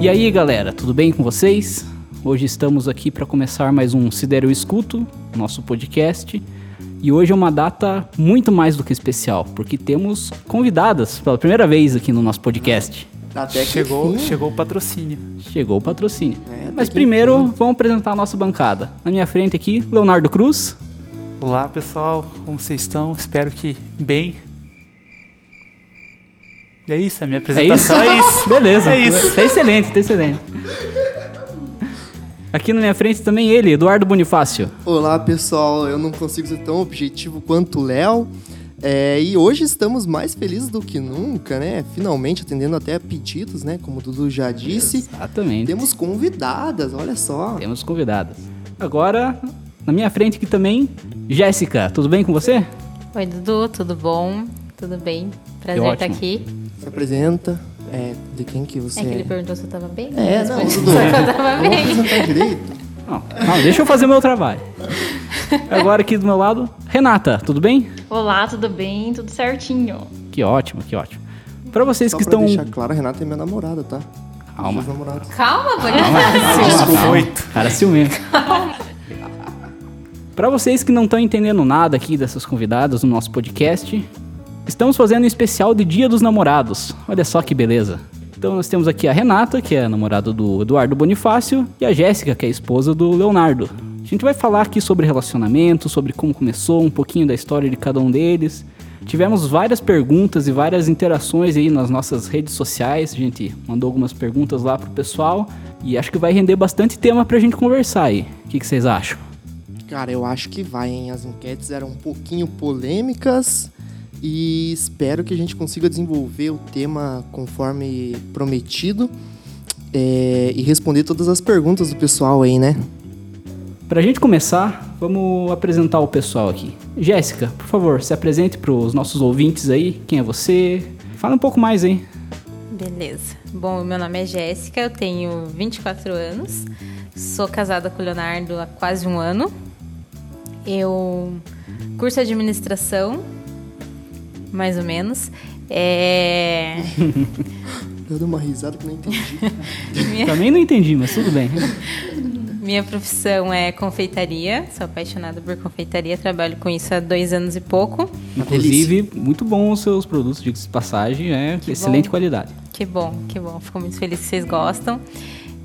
E aí, galera, tudo bem com vocês? Hoje estamos aqui para começar mais um Sidero Escuto, nosso podcast. E hoje é uma data muito mais do que especial, porque temos convidadas pela primeira vez aqui no nosso podcast. Até que Chegou, enfim. chegou o patrocínio. Chegou o patrocínio. É, Mas que primeiro, enfim. vamos apresentar a nossa bancada. Na minha frente aqui, Leonardo Cruz. Olá pessoal, como vocês estão? Espero que bem. É isso, a minha É isso? apresentação é isso. Beleza. É isso. Tá excelente, tá excelente. Aqui na minha frente também ele, Eduardo Bonifácio. Olá pessoal, eu não consigo ser tão objetivo quanto o Léo. É, e hoje estamos mais felizes do que nunca, né? Finalmente atendendo até a pedidos, né? Como o Dudu já disse. Exatamente. Temos convidadas, olha só. Temos convidadas. Agora, na minha frente aqui também, Jéssica. Tudo bem com você? Oi, Dudu, tudo bom? Tudo bem? Prazer estar aqui. Se apresenta. É, de quem que você É que ele perguntou se eu tava bem. É, não, só que eu tava bem. apresentar direito. Não, não, deixa eu fazer meu trabalho. Agora aqui do meu lado, Renata. Tudo bem? Olá, tudo bem? Tudo certinho. Que ótimo, que ótimo. Para vocês Só que pra estão... deixar claro, a Renata é minha namorada, tá? Calma. Calma, Bonifácio. Calma, Oito. Cara ciumento. Para vocês que não estão entendendo nada aqui dessas convidadas no nosso podcast, estamos fazendo um especial de Dia dos Namorados. Olha só que beleza. Então nós temos aqui a Renata, que é a namorada do Eduardo Bonifácio, e a Jéssica, que é a esposa do Leonardo. A gente vai falar aqui sobre relacionamento, sobre como começou, um pouquinho da história de cada um deles. Tivemos várias perguntas e várias interações aí nas nossas redes sociais. A gente mandou algumas perguntas lá pro pessoal e acho que vai render bastante tema pra gente conversar aí. O que, que vocês acham? Cara, eu acho que vai, hein? As enquetes eram um pouquinho polêmicas e espero que a gente consiga desenvolver o tema conforme prometido é, e responder todas as perguntas do pessoal aí, né? Pra gente começar, vamos apresentar o pessoal aqui. Jéssica, por favor, se apresente pros nossos ouvintes aí. Quem é você? Fala um pouco mais aí. Beleza. Bom, meu nome é Jéssica, eu tenho 24 anos, sou casada com o Leonardo há quase um ano. Eu curso administração, mais ou menos. É... Eu dei uma risada que não entendi. minha, Também não entendi, mas tudo bem. minha profissão é confeitaria, sou apaixonada por confeitaria, trabalho com isso há dois anos e pouco. Inclusive, muito bom os seus produtos de passagem, é Que excelente bom. qualidade. Que bom, que bom. Fico muito feliz que vocês gostam.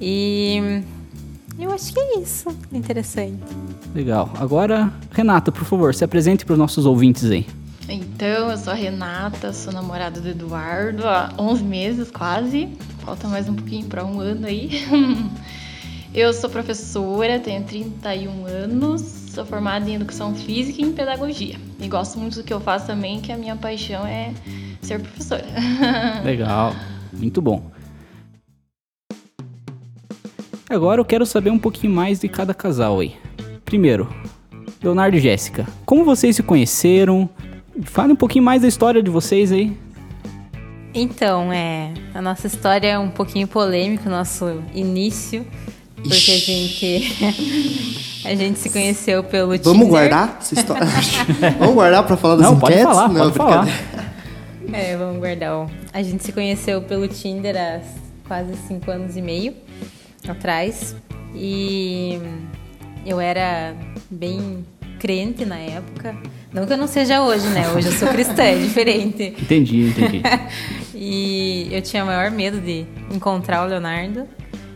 E eu acho que é isso. Interessante. Legal. Agora, Renata, por favor, se apresente para os nossos ouvintes aí. Então, eu sou a Renata, sou namorada do Eduardo há 11 meses quase. Falta mais um pouquinho para um ano aí. Eu sou professora, tenho 31 anos, sou formada em Educação Física e em Pedagogia. E gosto muito do que eu faço também, que a minha paixão é ser professora. Legal. Muito bom. Agora eu quero saber um pouquinho mais de cada casal aí. Primeiro, Leonardo e Jéssica. Como vocês se conheceram? Fale um pouquinho mais da história de vocês aí. Então, é, a nossa história é um pouquinho polêmica, o nosso início, porque a gente a gente se conheceu pelo Tinder. Vamos guardar essa história? Vamos guardar pra falar das Não, pode enquetes? falar, não, pode falar. É, vamos guardar. o- A gente se conheceu pelo Tinder há quase cinco anos e meio atrás. E eu era bem crente na época. Não que eu não seja hoje, né? Hoje eu sou cristã, é diferente. Entendi, entendi. E eu tinha o maior medo de encontrar o Leonardo.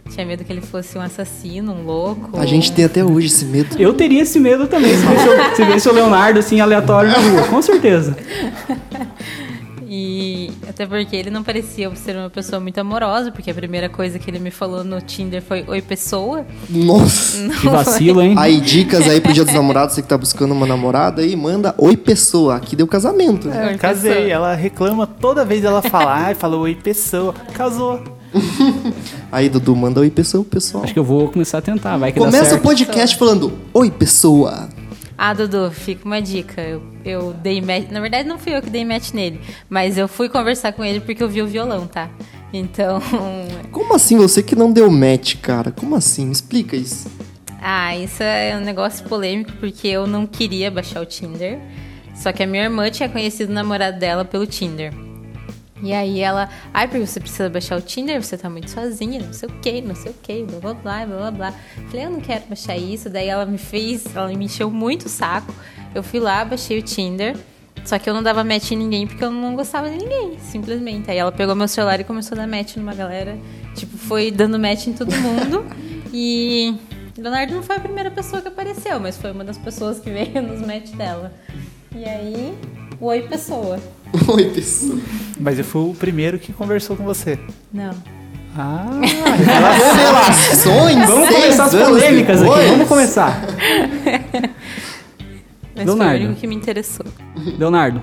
Tinha medo que ele fosse um assassino, um louco. A gente tem até hoje esse medo. Eu teria esse medo também, se visse o, se visse o Leonardo assim aleatório na rua, com certeza. E até porque ele não parecia ser uma pessoa muito amorosa, porque a primeira coisa que ele me falou no Tinder foi oi pessoa. Nossa. Não Que vacilo, hein? Aí, dicas aí pro dia dos namorados, você que tá buscando uma namorada aí, manda oi pessoa. Aqui deu casamento. né? Oi, Eu casei, pessoa. ela reclama toda vez ela fala, ai, falou oi pessoa, casou. Aí, Dudu, manda oi pessoa, pessoal. Acho que eu vou começar a tentar, vai que dá Começa o podcast falando oi pessoa. Ah, Dudu, fica uma dica. Eu, eu dei match. Na verdade, não fui eu que dei match nele, mas eu fui conversar com ele porque eu vi o violão, tá? Então. Como assim você que não deu match, cara? Como assim? Explica isso. Ah, isso é um negócio polêmico porque eu não queria baixar o Tinder. Só que a minha irmã tinha conhecido o namorado dela pelo Tinder. E aí ela, ai, porque você precisa baixar o Tinder, você tá muito sozinha, não sei o que, não sei o que, blá blá blá, blá blá. Falei, eu não quero baixar isso. Daí ela me fez, ela me encheu muito o saco. Eu fui lá, baixei o Tinder. Só que eu não dava match em ninguém porque eu não gostava de ninguém, simplesmente. Aí ela pegou meu celular e começou a dar match numa galera. Tipo, foi dando match em todo mundo. e Leonardo não foi a primeira pessoa que apareceu, mas foi uma das pessoas que veio nos match dela. E aí, oi pessoa. Oi, pessoal. Mas eu fui o primeiro que conversou com você. Não. Ah, Revelações! Vamos começar as polêmicas aqui, depois. vamos começar. Mas Leonardo. foi o único que me interessou. Leonardo,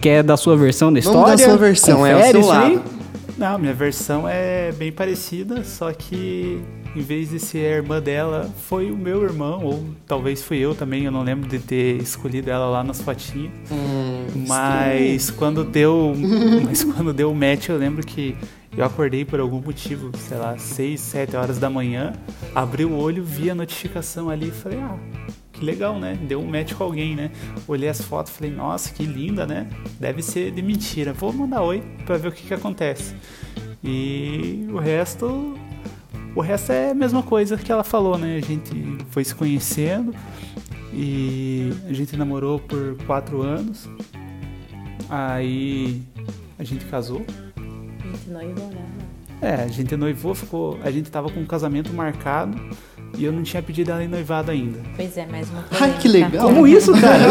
quer dar sua versão da Vamos história? dar a sua versão, é o Confere seu lado. não, minha versão é bem parecida, só que em vez de ser a irmã dela, foi o meu irmão, ou talvez fui eu também, eu não lembro de ter escolhido ela lá nas fotinhas. Hum, Mas quando deu, mas quando deu o match, eu lembro que eu acordei por algum motivo, sei lá, 6, 7 horas da manhã, abri o olho, vi a notificação ali e falei, ah, que legal, né? Deu um match com alguém, né? Olhei as fotos, falei, nossa, que linda, né? Deve ser de mentira. Vou mandar oi pra ver o que que acontece. E o resto, o resto é a mesma coisa que ela falou, né? A gente foi se conhecendo e a gente namorou por quatro anos. Aí a gente casou. Gente, não ignorava. É, a gente noivou, ficou. A gente tava com um casamento marcado e eu não tinha pedido ela em noivado ainda. Pois é, mais uma Ai, que legal. Como isso, cara?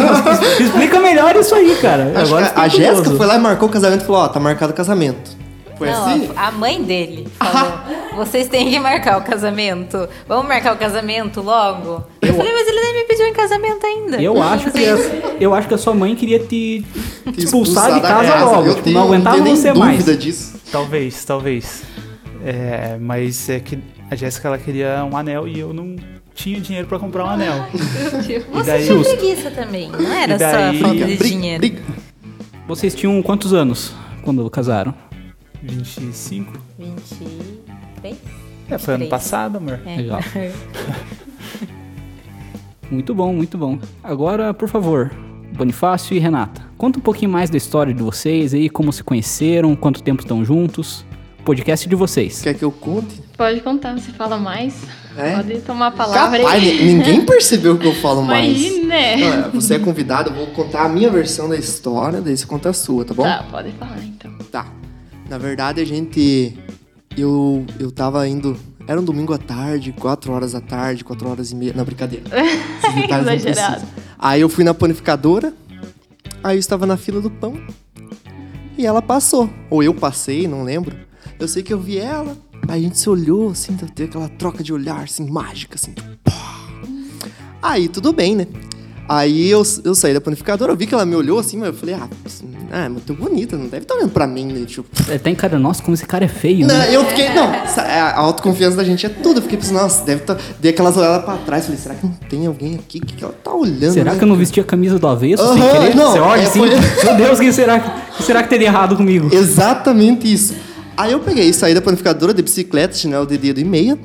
Explica melhor isso aí, cara. Acho Agora a fiquei Jéssica foi lá e marcou o casamento e falou, ó, tá marcado o casamento. Foi não, assim? a, a mãe dele falou: vocês têm que marcar o casamento. Vamos marcar o casamento logo? Eu, falei, mas ele nem me pediu em casamento ainda. Eu acho, que eu acho que a sua mãe queria te Que expulsar de da casa logo. Eu tipo, tenho, não aguentava nem você mais. disso. Talvez, talvez. É, mas é que a Jéssica ela queria um anel e eu não tinha dinheiro pra comprar um anel. E Você daí, tinha preguiça também, não era daí- só falta de Briga, dinheiro. briga. Vocês tinham quantos anos quando casaram? 25? 23? É, foi ano 23. passado, amor. É. Legal. Muito bom, muito bom. Agora, por favor, Bonifácio e Renata, conta um pouquinho mais da história de vocês aí, como se conheceram, quanto tempo estão juntos. Podcast de vocês. Quer que eu conte? Pode contar, você fala mais. É? Pode tomar a palavra Capaz, aí. ni- ninguém percebeu que eu falo mais. Imagina, né? Não, Você é convidado, eu vou contar a minha versão da história, daí você conta a sua, tá bom? Tá, pode falar então. Tá. Na verdade, a gente. Eu, eu tava indo. Era um domingo à tarde, 4 horas da tarde, 4 horas e meia. Não, brincadeira. Exagerado. Aí eu fui na panificadora, aí eu estava na fila do pão. E ela passou. Ou eu passei, não lembro. Eu sei que eu vi ela, aí a gente se olhou, assim, teve aquela troca de olhar, assim, mágica, assim. pá. Aí tudo bem, né? Aí eu, eu saí da panificadora, eu vi que ela me olhou assim, mas eu falei, ah, é muito bonita, não deve estar olhando pra mim, né? Tipo, É, Tem cara, nossa, como esse cara é feio, não, né? eu fiquei, não, sa- a autoconfiança da gente é tudo. Eu fiquei pensando, nossa, deve estar. Dei aquelas olhadas pra trás, falei, será que não tem alguém aqui? O que, ela tá olhando? Será né? que eu não vesti a camisa do avesso sem Aham, querer? não, Você olha é, assim, foi- meu Deus, o que será, que- será que teria errado comigo? Exatamente isso. Aí eu peguei, saí da panificadora de bicicleta, chinelo de dedo e meia.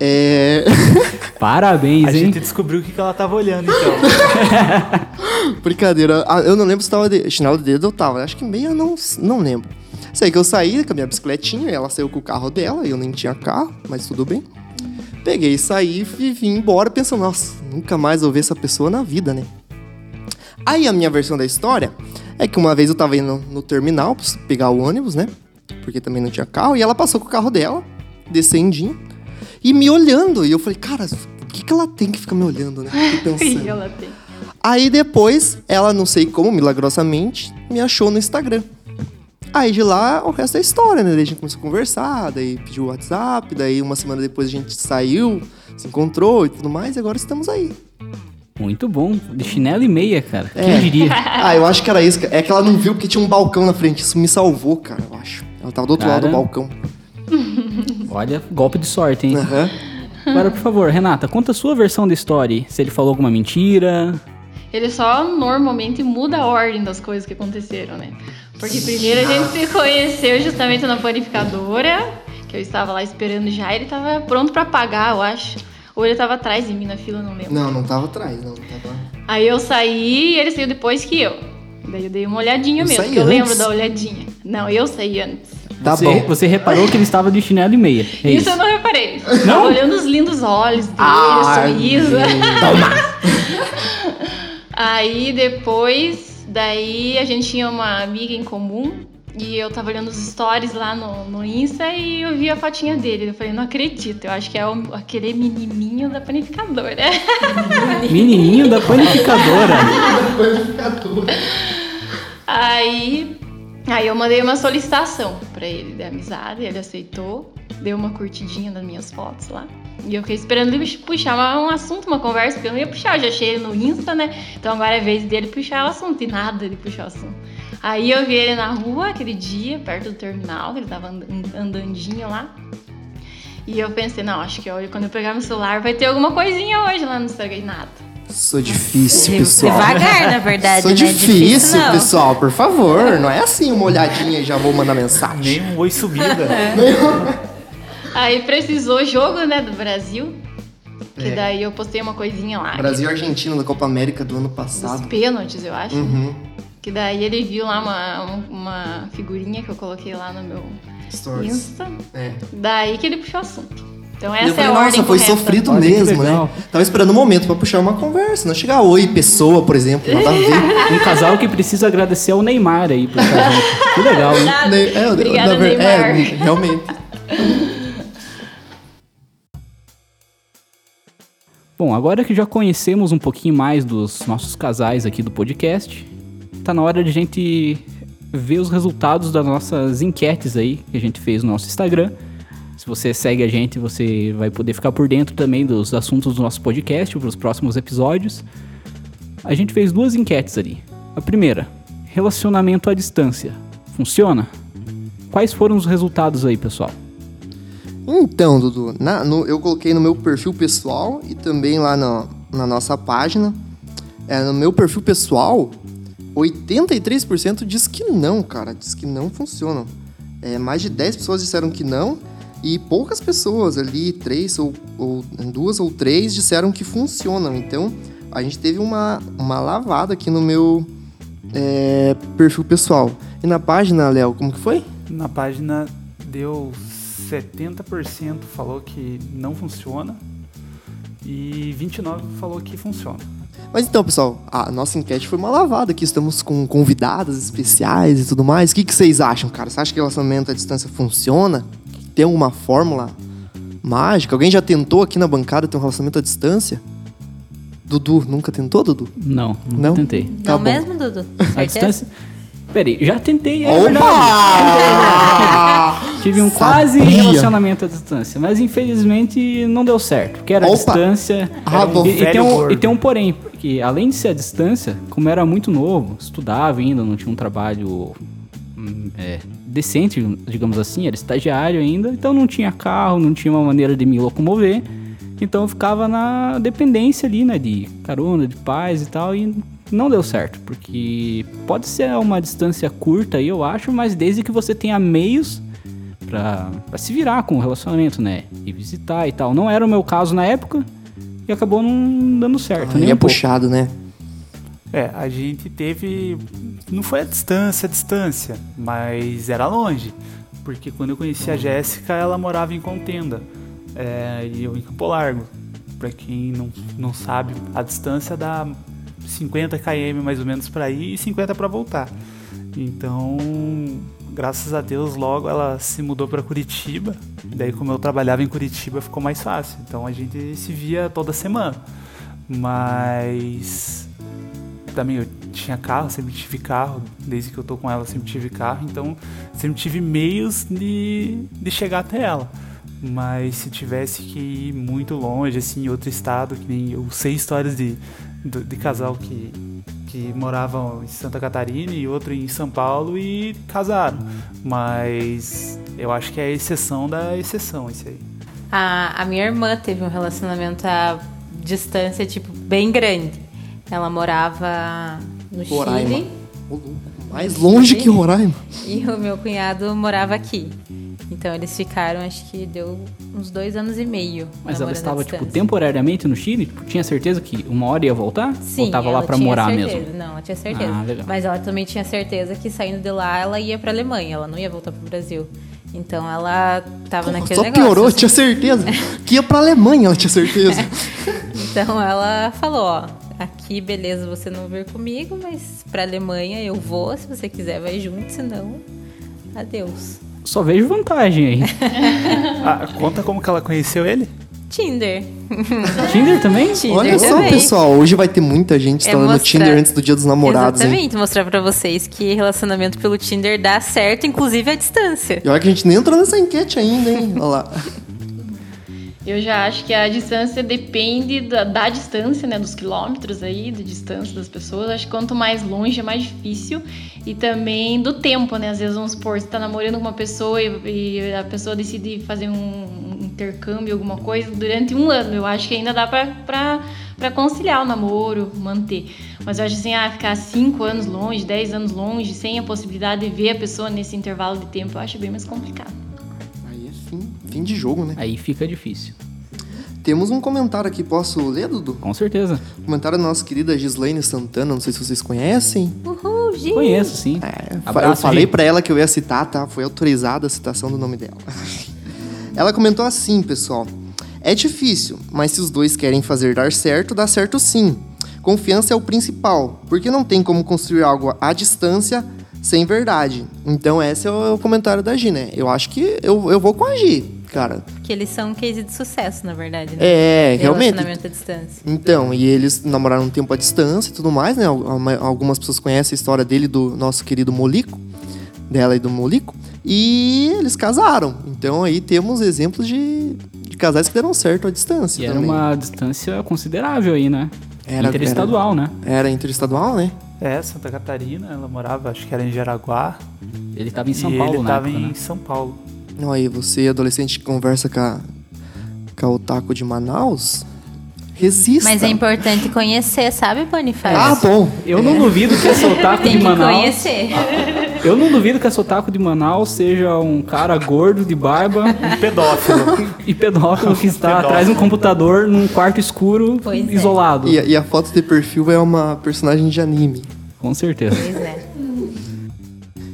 É. Parabéns, A hein? gente descobriu o que que ela tava olhando, então. Brincadeira. Ah, Eu não lembro se tava de chinelo de dedo ou tava. Acho que meia não, não lembro. Sei que eu saí com a minha bicicletinha, ela saiu com o carro dela, eu nem tinha carro, mas tudo bem. Peguei, saí e vim embora pensando, nossa, nunca mais vou ver essa pessoa na vida, né? Aí a minha versão da história é que uma vez eu tava indo no terminal pra pegar o ônibus, né? Porque também não tinha carro, e ela passou com o carro dela, descendinho, e me olhando. E eu falei, cara, por que, que ela tem que ficar me olhando, né? Fiquei pensando. Ela tem. Aí depois, ela, não sei como, milagrosamente, me achou no Instagram. Aí de lá, o resto é história, né? Daí a gente começou a conversar, daí pediu o WhatsApp, daí uma semana depois a gente saiu, se encontrou e tudo mais, e agora estamos aí. Muito bom. De chinelo e meia, cara. É. Quem diria? Ah, eu acho que era isso. É que ela não viu porque tinha um balcão na frente. Isso me salvou, cara, eu acho. Ela tava do outro lado do Cara. balcão. Olha, golpe de sorte, hein? Aham. Agora, por favor, Renata, conta a sua versão da história. Se ele falou alguma mentira. Ele só normalmente muda a ordem das coisas que aconteceram, né? Porque primeiro a gente se conheceu justamente na panificadora, que eu estava lá esperando já, ele tava pronto pra pagar, eu acho. Ou ele tava atrás de mim na fila, não lembro. Não, não tava atrás, não. Tava... Aí eu saí e ele saiu depois que eu. Daí eu dei uma olhadinha Eu mesmo, que eu lembro da olhadinha. Não, eu saí antes. Tá você, bom. Você reparou que ele estava de chinelo e meia. É isso, isso. eu não reparei. Tava olhando os lindos olhos dele, Ai, sorriso. Toma! Aí depois, daí a gente tinha uma amiga em comum e eu tava olhando os stories lá no, no Insta e eu vi a fotinha dele. Eu falei, não acredito, eu acho que é o- aquele menininho da panificadora. Menininho da panificadora. Aí, aí eu mandei uma solicitação pra ele de amizade, ele aceitou, deu uma curtidinha nas minhas fotos lá. E eu fiquei esperando ele puxar um assunto, uma conversa, porque eu não ia puxar, eu já achei ele no Insta, né? Então agora é vez dele puxar o assunto, e nada ele puxar o assunto. Aí eu vi ele na rua aquele dia, perto do terminal, ele tava and- andandinho lá. E eu pensei, não, acho que olha, quando eu pegar meu celular vai ter alguma coisinha hoje lá, não estraguei nada. Sou difícil, pessoal. Devagar, na verdade, Sou né? difícil, não. pessoal, por favor. Não é assim uma olhadinha e já vou mandar mensagem. Nem um oi subida. Aí precisou jogo, né, do Brasil. Que É. daí eu postei uma coisinha lá. Brasil e Argentina da Copa América do ano passado. pênaltis, eu acho. Uhum. Que daí ele viu lá uma, um- uma figurinha que eu coloquei lá no meu Stories. Insta. É. Daí que ele puxou o assunto. Então E eu essa é falei, a nossa, ordem foi correta. sofrido mesmo, né? Tava esperando um momento pra puxar uma conversa, não chegar oi, pessoa, por exemplo, nada a ver. Um casal que precisa agradecer ao Neymar aí por estar junto. Que legal, hein? Ne- é, Obrigada, na É, Neymar. realmente. Bom, agora que já conhecemos um pouquinho mais dos nossos casais aqui do podcast, tá na hora de a gente ver os resultados das nossas enquetes aí que a gente fez no nosso Instagram. Se você segue a gente, você vai poder ficar por dentro também dos assuntos do nosso podcast para os próximos episódios. A gente fez duas enquetes ali. A primeira, relacionamento à distância. Funciona? Quais foram os resultados aí, pessoal? Então, Dudu, na- no- eu coloquei no meu perfil pessoal e também lá na, na nossa página. É, no meu perfil pessoal, 83% diz que não, cara. Diz que não funcionam. É, mais de 10 pessoas disseram que não. E poucas pessoas ali, três ou, ou duas ou três, disseram que funcionam. Então, a gente teve uma, uma lavada aqui no meu é, perfil pessoal. E na página, Léo, como que foi? Na página deu 70% falou que não funciona e 29% falou que funciona. Mas então, pessoal, a nossa enquete foi uma lavada aqui. Estamos com convidadas especiais e tudo mais. O que, que vocês acham, cara? Você acha que relacionamento à distância funciona? Tem alguma fórmula mágica? Alguém já tentou aqui na bancada ter um relacionamento à distância? Dudu, nunca tentou, Dudu? Não, nunca Não? tentei. Tá Não bom. mesmo, Dudu? A distância. Peraí, já tentei, é verdade. Opa! Tive um quase relacionamento à distância, mas infelizmente não deu certo, porque era a Opa. distância. Ah, bom. e, e tem um, e tem um porém, porque além de ser a distância, como era muito novo, estudava ainda, não tinha um trabalho hum, é, decente, digamos assim, era estagiário ainda, então não tinha carro, não tinha uma maneira de me locomover. Então eu ficava na dependência ali, né, de carona, de pais e tal, e não deu certo, porque pode ser uma distância curta aí, eu acho, mas desde que você tenha meios pra, pra se virar com o relacionamento, né, e visitar e tal. Não era o meu caso na época e acabou não dando certo, Aí nem é um pouco. puxado, né? É, a gente teve. Não foi a distância, a distância, mas era longe. Porque quando eu conheci a Jéssica, ela morava em Contenda. é, e eu em Campo Largo. Pra quem não, não sabe, a distância dá 50 km mais ou menos pra ir e 50 pra voltar. Então, graças a Deus, logo ela se mudou pra Curitiba. Daí, como eu trabalhava em Curitiba, ficou mais fácil. Então a gente se via toda semana. Mas também eu tinha carro, sempre tive carro, desde que eu tô com ela sempre tive carro, então sempre tive meios de, de chegar até ela. Mas se tivesse que ir muito longe, assim, em outro estado, que nem eu sei histórias de, de, de casal que, que moravam em Santa Catarina e outro em São Paulo e casaram. Mas eu acho que é a exceção da exceção isso aí. A, a minha irmã teve um relacionamento à distância, tipo, bem grande. Ela morava no Roraima. Chile Mais longe que Roraima. e o meu cunhado morava aqui. Então eles ficaram, acho que deu uns dois anos e meio. Mas ela estava, tipo, temporariamente no Chile? Tipo, tinha certeza que uma hora ia voltar? Sim, Ou tava lá tinha morar certeza. mesmo? Não, ela tinha certeza. Ah, legal. Mas ela também tinha certeza que saindo de lá ela ia pra Alemanha, ela não ia voltar pro Brasil. Então ela tava naquele Só negócio. piorou, assim. tinha certeza. que ia pra Alemanha, ela tinha certeza. Então ela falou, ó, aqui beleza, você não vir comigo, mas pra Alemanha eu vou, se você quiser vai junto, senão adeus. Só vejo vantagem aí. Ah, conta como que ela conheceu ele? Tinder. Tinder também? Tinder Olha só, também. pessoal, hoje vai ter muita gente É instalando o mostrar- Tinder antes do dia dos namorados, hein? Exatamente, mostrar pra vocês que relacionamento pelo Tinder dá certo, inclusive à distância. E olha que a gente nem entrou nessa enquete ainda, hein? Olha lá. Eu já acho que a distância depende da, da distância, né? Dos quilômetros aí, da distância das pessoas. Acho que quanto mais longe é mais difícil. E também do tempo, né? Às vezes, vamos supor, você tá namorando com uma pessoa e, e a pessoa decide fazer um, intercâmbio, alguma coisa, durante um ano. Eu acho que ainda dá pra, pra, pra conciliar o namoro, manter. Mas eu acho assim, ah, ficar cinco anos longe, dez anos longe, sem a possibilidade de ver a pessoa nesse intervalo de tempo, eu acho bem mais complicado. Aí fim, de jogo, né? Aí fica difícil. Temos um comentário aqui, posso ler, Dudu? Com certeza. Comentário da nossa querida Gislaine Santana, não sei se vocês conhecem. Uhul, gente. Conheço, sim. É, Abraço, eu falei pra ela que eu ia citar, tá? Foi autorizada a citação do nome dela. ela comentou assim, pessoal. É difícil, mas se os dois querem fazer dar certo, dá certo sim. Confiança é o principal, porque não tem como construir algo à distância sem verdade. Então, esse é o comentário da Gi, né? Eu acho que eu, eu vou com a Gi, cara. Que eles são um case de sucesso, na verdade, né? É, realmente. Relacionamento à distância. Então, e eles namoraram um tempo à distância e tudo mais, né? Al- al- Algumas pessoas conhecem a história dele e do nosso querido Molico, dela e do Molico, e eles casaram. Então aí temos exemplos de, de casais que deram certo à distância E era também. uma distância considerável aí, né? Era- Interestadual, né? Era interestadual, né? É, Santa Catarina, ela morava, acho que era em Jaraguá. Ele tava em São e Paulo ele na tava época, em né? São Paulo. Não, aí você, adolescente, que conversa com a, com a Otaku de Manaus, resista. Mas é importante conhecer, sabe, Bonifácio? Ah, bom. Eu não duvido que esse otaku Tem de que Manaus... conhecer. Eu não duvido que esse otaku de Manaus seja um cara gordo, de barba Um pedófilo. e pedófilo que está Pedófilo. atrás de um computador num quarto escuro, Pois é. isolado. E, a- e a foto de perfil é uma personagem de anime. Com certeza. Pois é.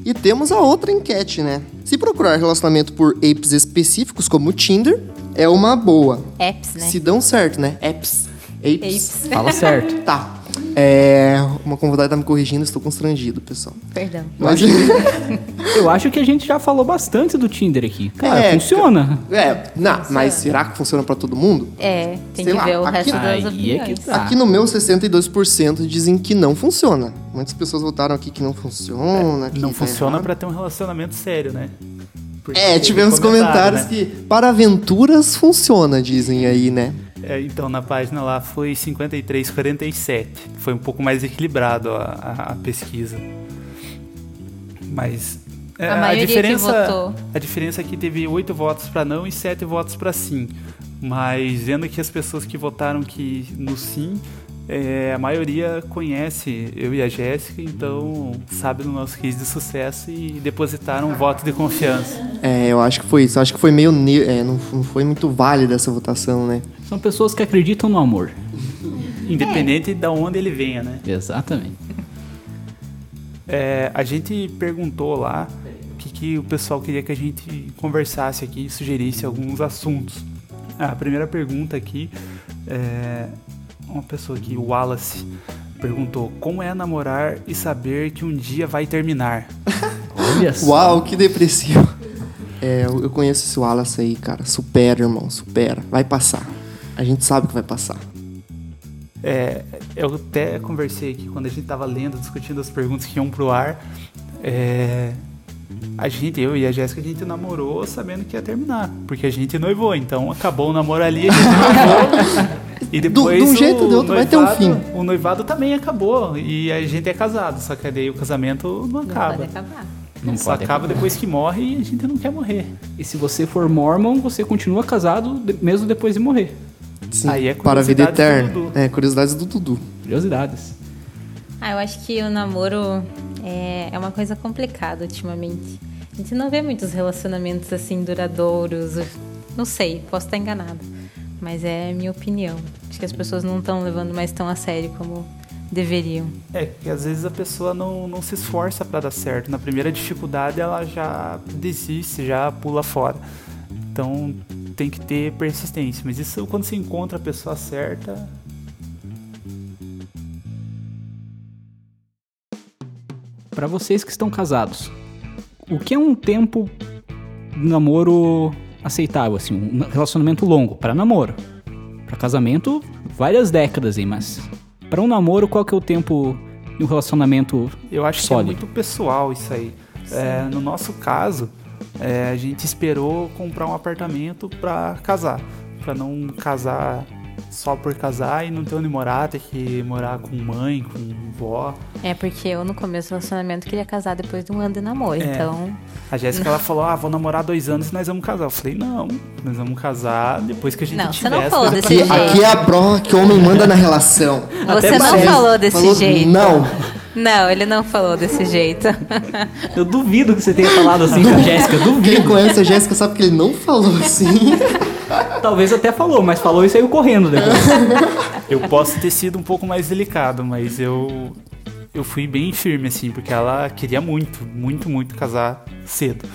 E temos a outra enquete, né? Se procurar relacionamento por apps específicos como o Tinder, é uma boa. Apps, né? Se dão certo, né? Apps. Apps. Apps. Fala certo. Tá. É. Uma convidada tá me corrigindo, estou constrangido, pessoal. Perdão. Mas. Eu acho que a gente já falou bastante do Tinder aqui. Cara, É, funciona. é, não, mas será que funciona pra todo mundo? É, tem Sei que lá, ver o aqui- resto das é que opiniões. tá. Aqui no meu, 62% dizem que não funciona. Muitas pessoas votaram aqui que não funciona. que Não tá funciona pra ter um relacionamento sério, né? Porque É, tivemos comentário, comentários né? que para aventuras funciona, dizem aí, né? É, então, na página lá foi 53, 47. Foi um pouco mais equilibrado a, a- a pesquisa. Mas. é, A que diferença. A diferença é que teve oito votos para não e sete votos para sim. Mas vendo que as pessoas que votaram que no sim, é, a maioria conhece eu e a Jéssica, então sabe do nosso case de sucesso e depositaram um voto de confiança. É, eu acho que foi isso. Acho que foi meio. ne- É, não, não foi muito válida essa votação, né? São pessoas que acreditam no amor. Independente de onde ele venha, né? Exatamente. É, a gente perguntou lá o que, que o pessoal queria que a gente conversasse aqui, sugerisse alguns assuntos. A primeira pergunta aqui é uma pessoa aqui, o Wallace, perguntou como é namorar e saber que um dia vai terminar. Olha só. Uau, que depressivo. É, eu conheço esse Wallace aí, cara. Supera, irmão, supera. Vai passar. A gente sabe que vai passar. É, eu até conversei aqui quando a gente tava lendo, discutindo as perguntas que iam pro ar. É, a gente, eu e a Jéssica, a gente namorou sabendo que ia terminar, porque a gente noivou. Então acabou o namoro ali, a gente noivou. E depois de um jeito ou de o outro vai ter um noivado- fim. O noivado também acabou e a gente é casado, só que daí o casamento não Não acaba. pode acabar. Não Só acaba acabar. depois que morre e a gente não quer morrer. E se você for mormon, você continua casado mesmo depois de morrer. Sim, Aí é para a vida do eterna. É, curiosidades do Dudu. Curiosidades. Ah, eu acho que o namoro é, é uma coisa complicada ultimamente. A gente não vê muitos relacionamentos assim duradouros. Não sei, posso estar enganada. Mas é a minha opinião. Acho que as pessoas não estão levando mais tão a sério como deveriam. É, que às vezes a pessoa não, não se esforça para dar certo. Na primeira dificuldade ela já desiste, já pula fora. Então tem que ter persistência. Mas isso quando se encontra a pessoa certa. Para vocês que estão casados, o que é um tempo de namoro aceitável, assim, um relacionamento longo para namoro? Para casamento, várias décadas aí, mas para um namoro, qual que é o tempo de um relacionamento Eu acho sólido? que é muito pessoal isso aí. É, no nosso caso, é, a gente esperou comprar um apartamento para casar, para não casar só por casar e não ter onde morar, ter que morar com mãe, com vó. É porque eu no começo do relacionamento queria casar depois de um ano de namoro. É. Então, A Jéssica ela falou: "Ah, vou namorar dois anos e nós vamos casar". Eu falei: "Não, nós vamos casar depois que a gente Não, você tiver não as falou coisas desse pra Aqui, casar". jeito. aqui é a prova que o homem manda na relação. você Até não parece. falou desse Falou, jeito. Não. Não, ele não falou desse jeito. Eu duvido que você tenha falado assim com a Jéssica, Quem duvido. conhece a Jéssica sabe que ele não falou assim. Talvez até falou, mas falou e saiu correndo depois. Eu posso ter sido um pouco mais delicado, mas eu eu fui bem firme assim, porque ela queria muito, muito, muito casar cedo.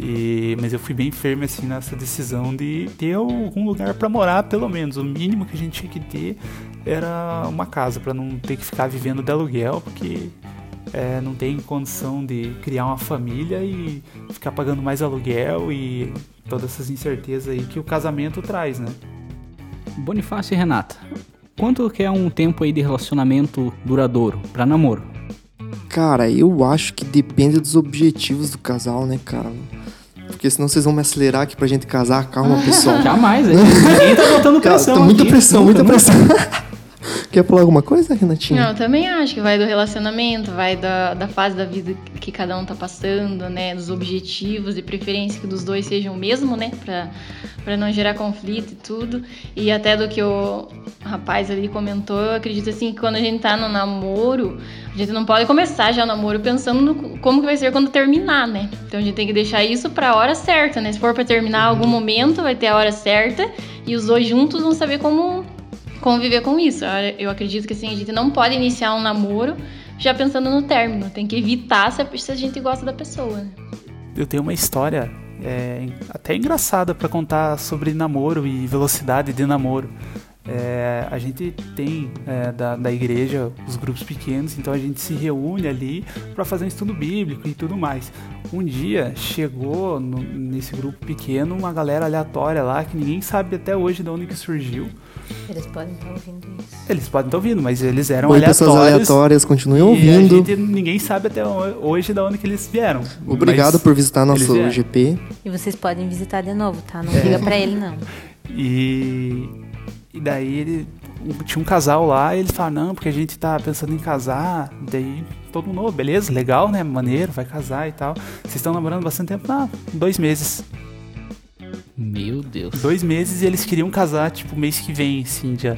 E, mas eu fui bem firme assim nessa decisão de ter algum lugar para morar, pelo menos. O mínimo que a gente tinha que ter era uma casa para não ter que ficar vivendo de aluguel, porque é, não tem condição de criar uma família e ficar pagando mais aluguel e todas essas incertezas aí que o casamento traz, né? Bonifácio e Renata, quanto que é um tempo aí de relacionamento duradouro para namoro? Cara, eu acho que depende dos objetivos do casal, né, cara? Porque senão vocês vão me acelerar aqui pra gente casar. Calma, pessoal. Jamais, hein? ninguém tá botando Cara, pressão tá muita aqui. pressão, muita pressão. Quer falar alguma coisa, Renatinha? Não, eu também acho que vai do relacionamento, vai da, da fase da vida que cada um tá passando, né? Dos objetivos e preferência que dos dois sejam o mesmo, né? Pra, pra não gerar conflito e tudo. E até do que o rapaz ali comentou, eu acredito assim que quando a gente tá no namoro, a gente não pode começar já o namoro pensando no como que vai ser quando terminar, né? Então a gente tem que deixar isso pra hora certa, né? Se for pra terminar algum momento, vai ter a hora certa e os dois juntos vão saber como conviver com isso. Eu acredito que assim, a gente não pode iniciar um namoro já pensando no término. Tem que evitar se a, gente gosta da pessoa. né? Eu tenho uma história é, até engraçada pra contar sobre namoro e velocidade de namoro. É, a gente tem é, da, da igreja os grupos pequenos, então a gente se reúne ali para fazer um estudo bíblico e tudo mais. Um dia chegou no- nesse grupo pequeno uma galera aleatória lá que ninguém sabe até hoje de onde que surgiu. Eles podem estar ouvindo isso. Eles podem estar ouvindo, mas eles eram Oi, pessoas aleatórios. aleatórias, continuem E a ouvindo. gente, ninguém sabe até ho- hoje de onde que eles vieram. Obrigado por visitar nosso. GP. E vocês podem visitar de novo, tá? Não liga pra ele, não. E, e daí ele tinha um casal lá e eles falaram, não, porque a gente tá pensando em casar. Daí todo mundo, "Ô, beleza, legal, né? Maneiro, vai casar e tal. Vocês estão namorando bastante tempo? Não, dois meses. Meu Deus. Dois meses e eles queriam casar, tipo, mês que vem, assim, já.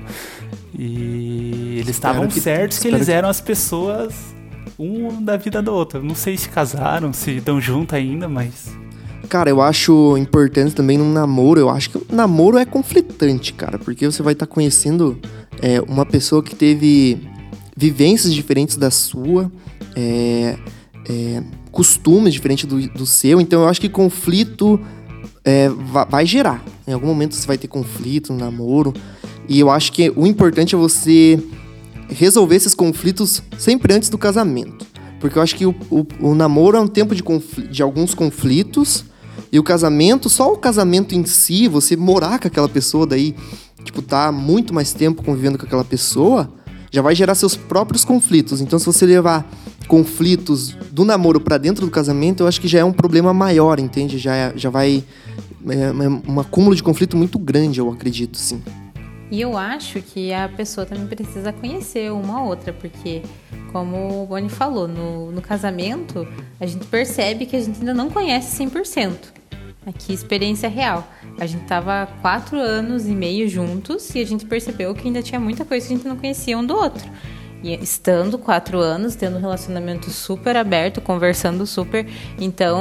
E eles estavam que- certos que eles que- eram as pessoas, um da vida do outro. Não sei se casaram, se estão juntos ainda, mas. Cara, eu acho importante também num namoro. Eu acho que o namoro é conflitante, cara. Porque você vai estar conhecendo é, uma pessoa que teve vivências diferentes da sua, é, é, costumes diferentes do, do seu. Então eu acho que conflito é, va- vai gerar. Em algum momento você vai ter conflito no namoro. E eu acho que o importante é você resolver esses conflitos sempre antes do casamento. Porque eu acho que o, o- o namoro é um tempo de, de alguns conflitos. E o casamento, só o casamento em si, você morar com aquela pessoa, daí, tipo, tá muito mais tempo convivendo com aquela pessoa, já vai gerar seus próprios conflitos. Então, se você levar conflitos do namoro pra dentro do casamento, eu acho que já é um problema maior, entende? Já, é- já vai. É, é um acúmulo de conflito muito grande, eu acredito, sim. E eu acho que a pessoa também precisa conhecer uma outra, porque, como o Boni falou, no, no casamento, a gente percebe que a gente ainda não conhece 100%. Aqui, experiência real. A gente tava quatro anos e meio juntos e a gente percebeu que ainda tinha muita coisa que a gente não conhecia um do outro. E estando quatro anos, tendo um relacionamento super aberto, conversando super. Então,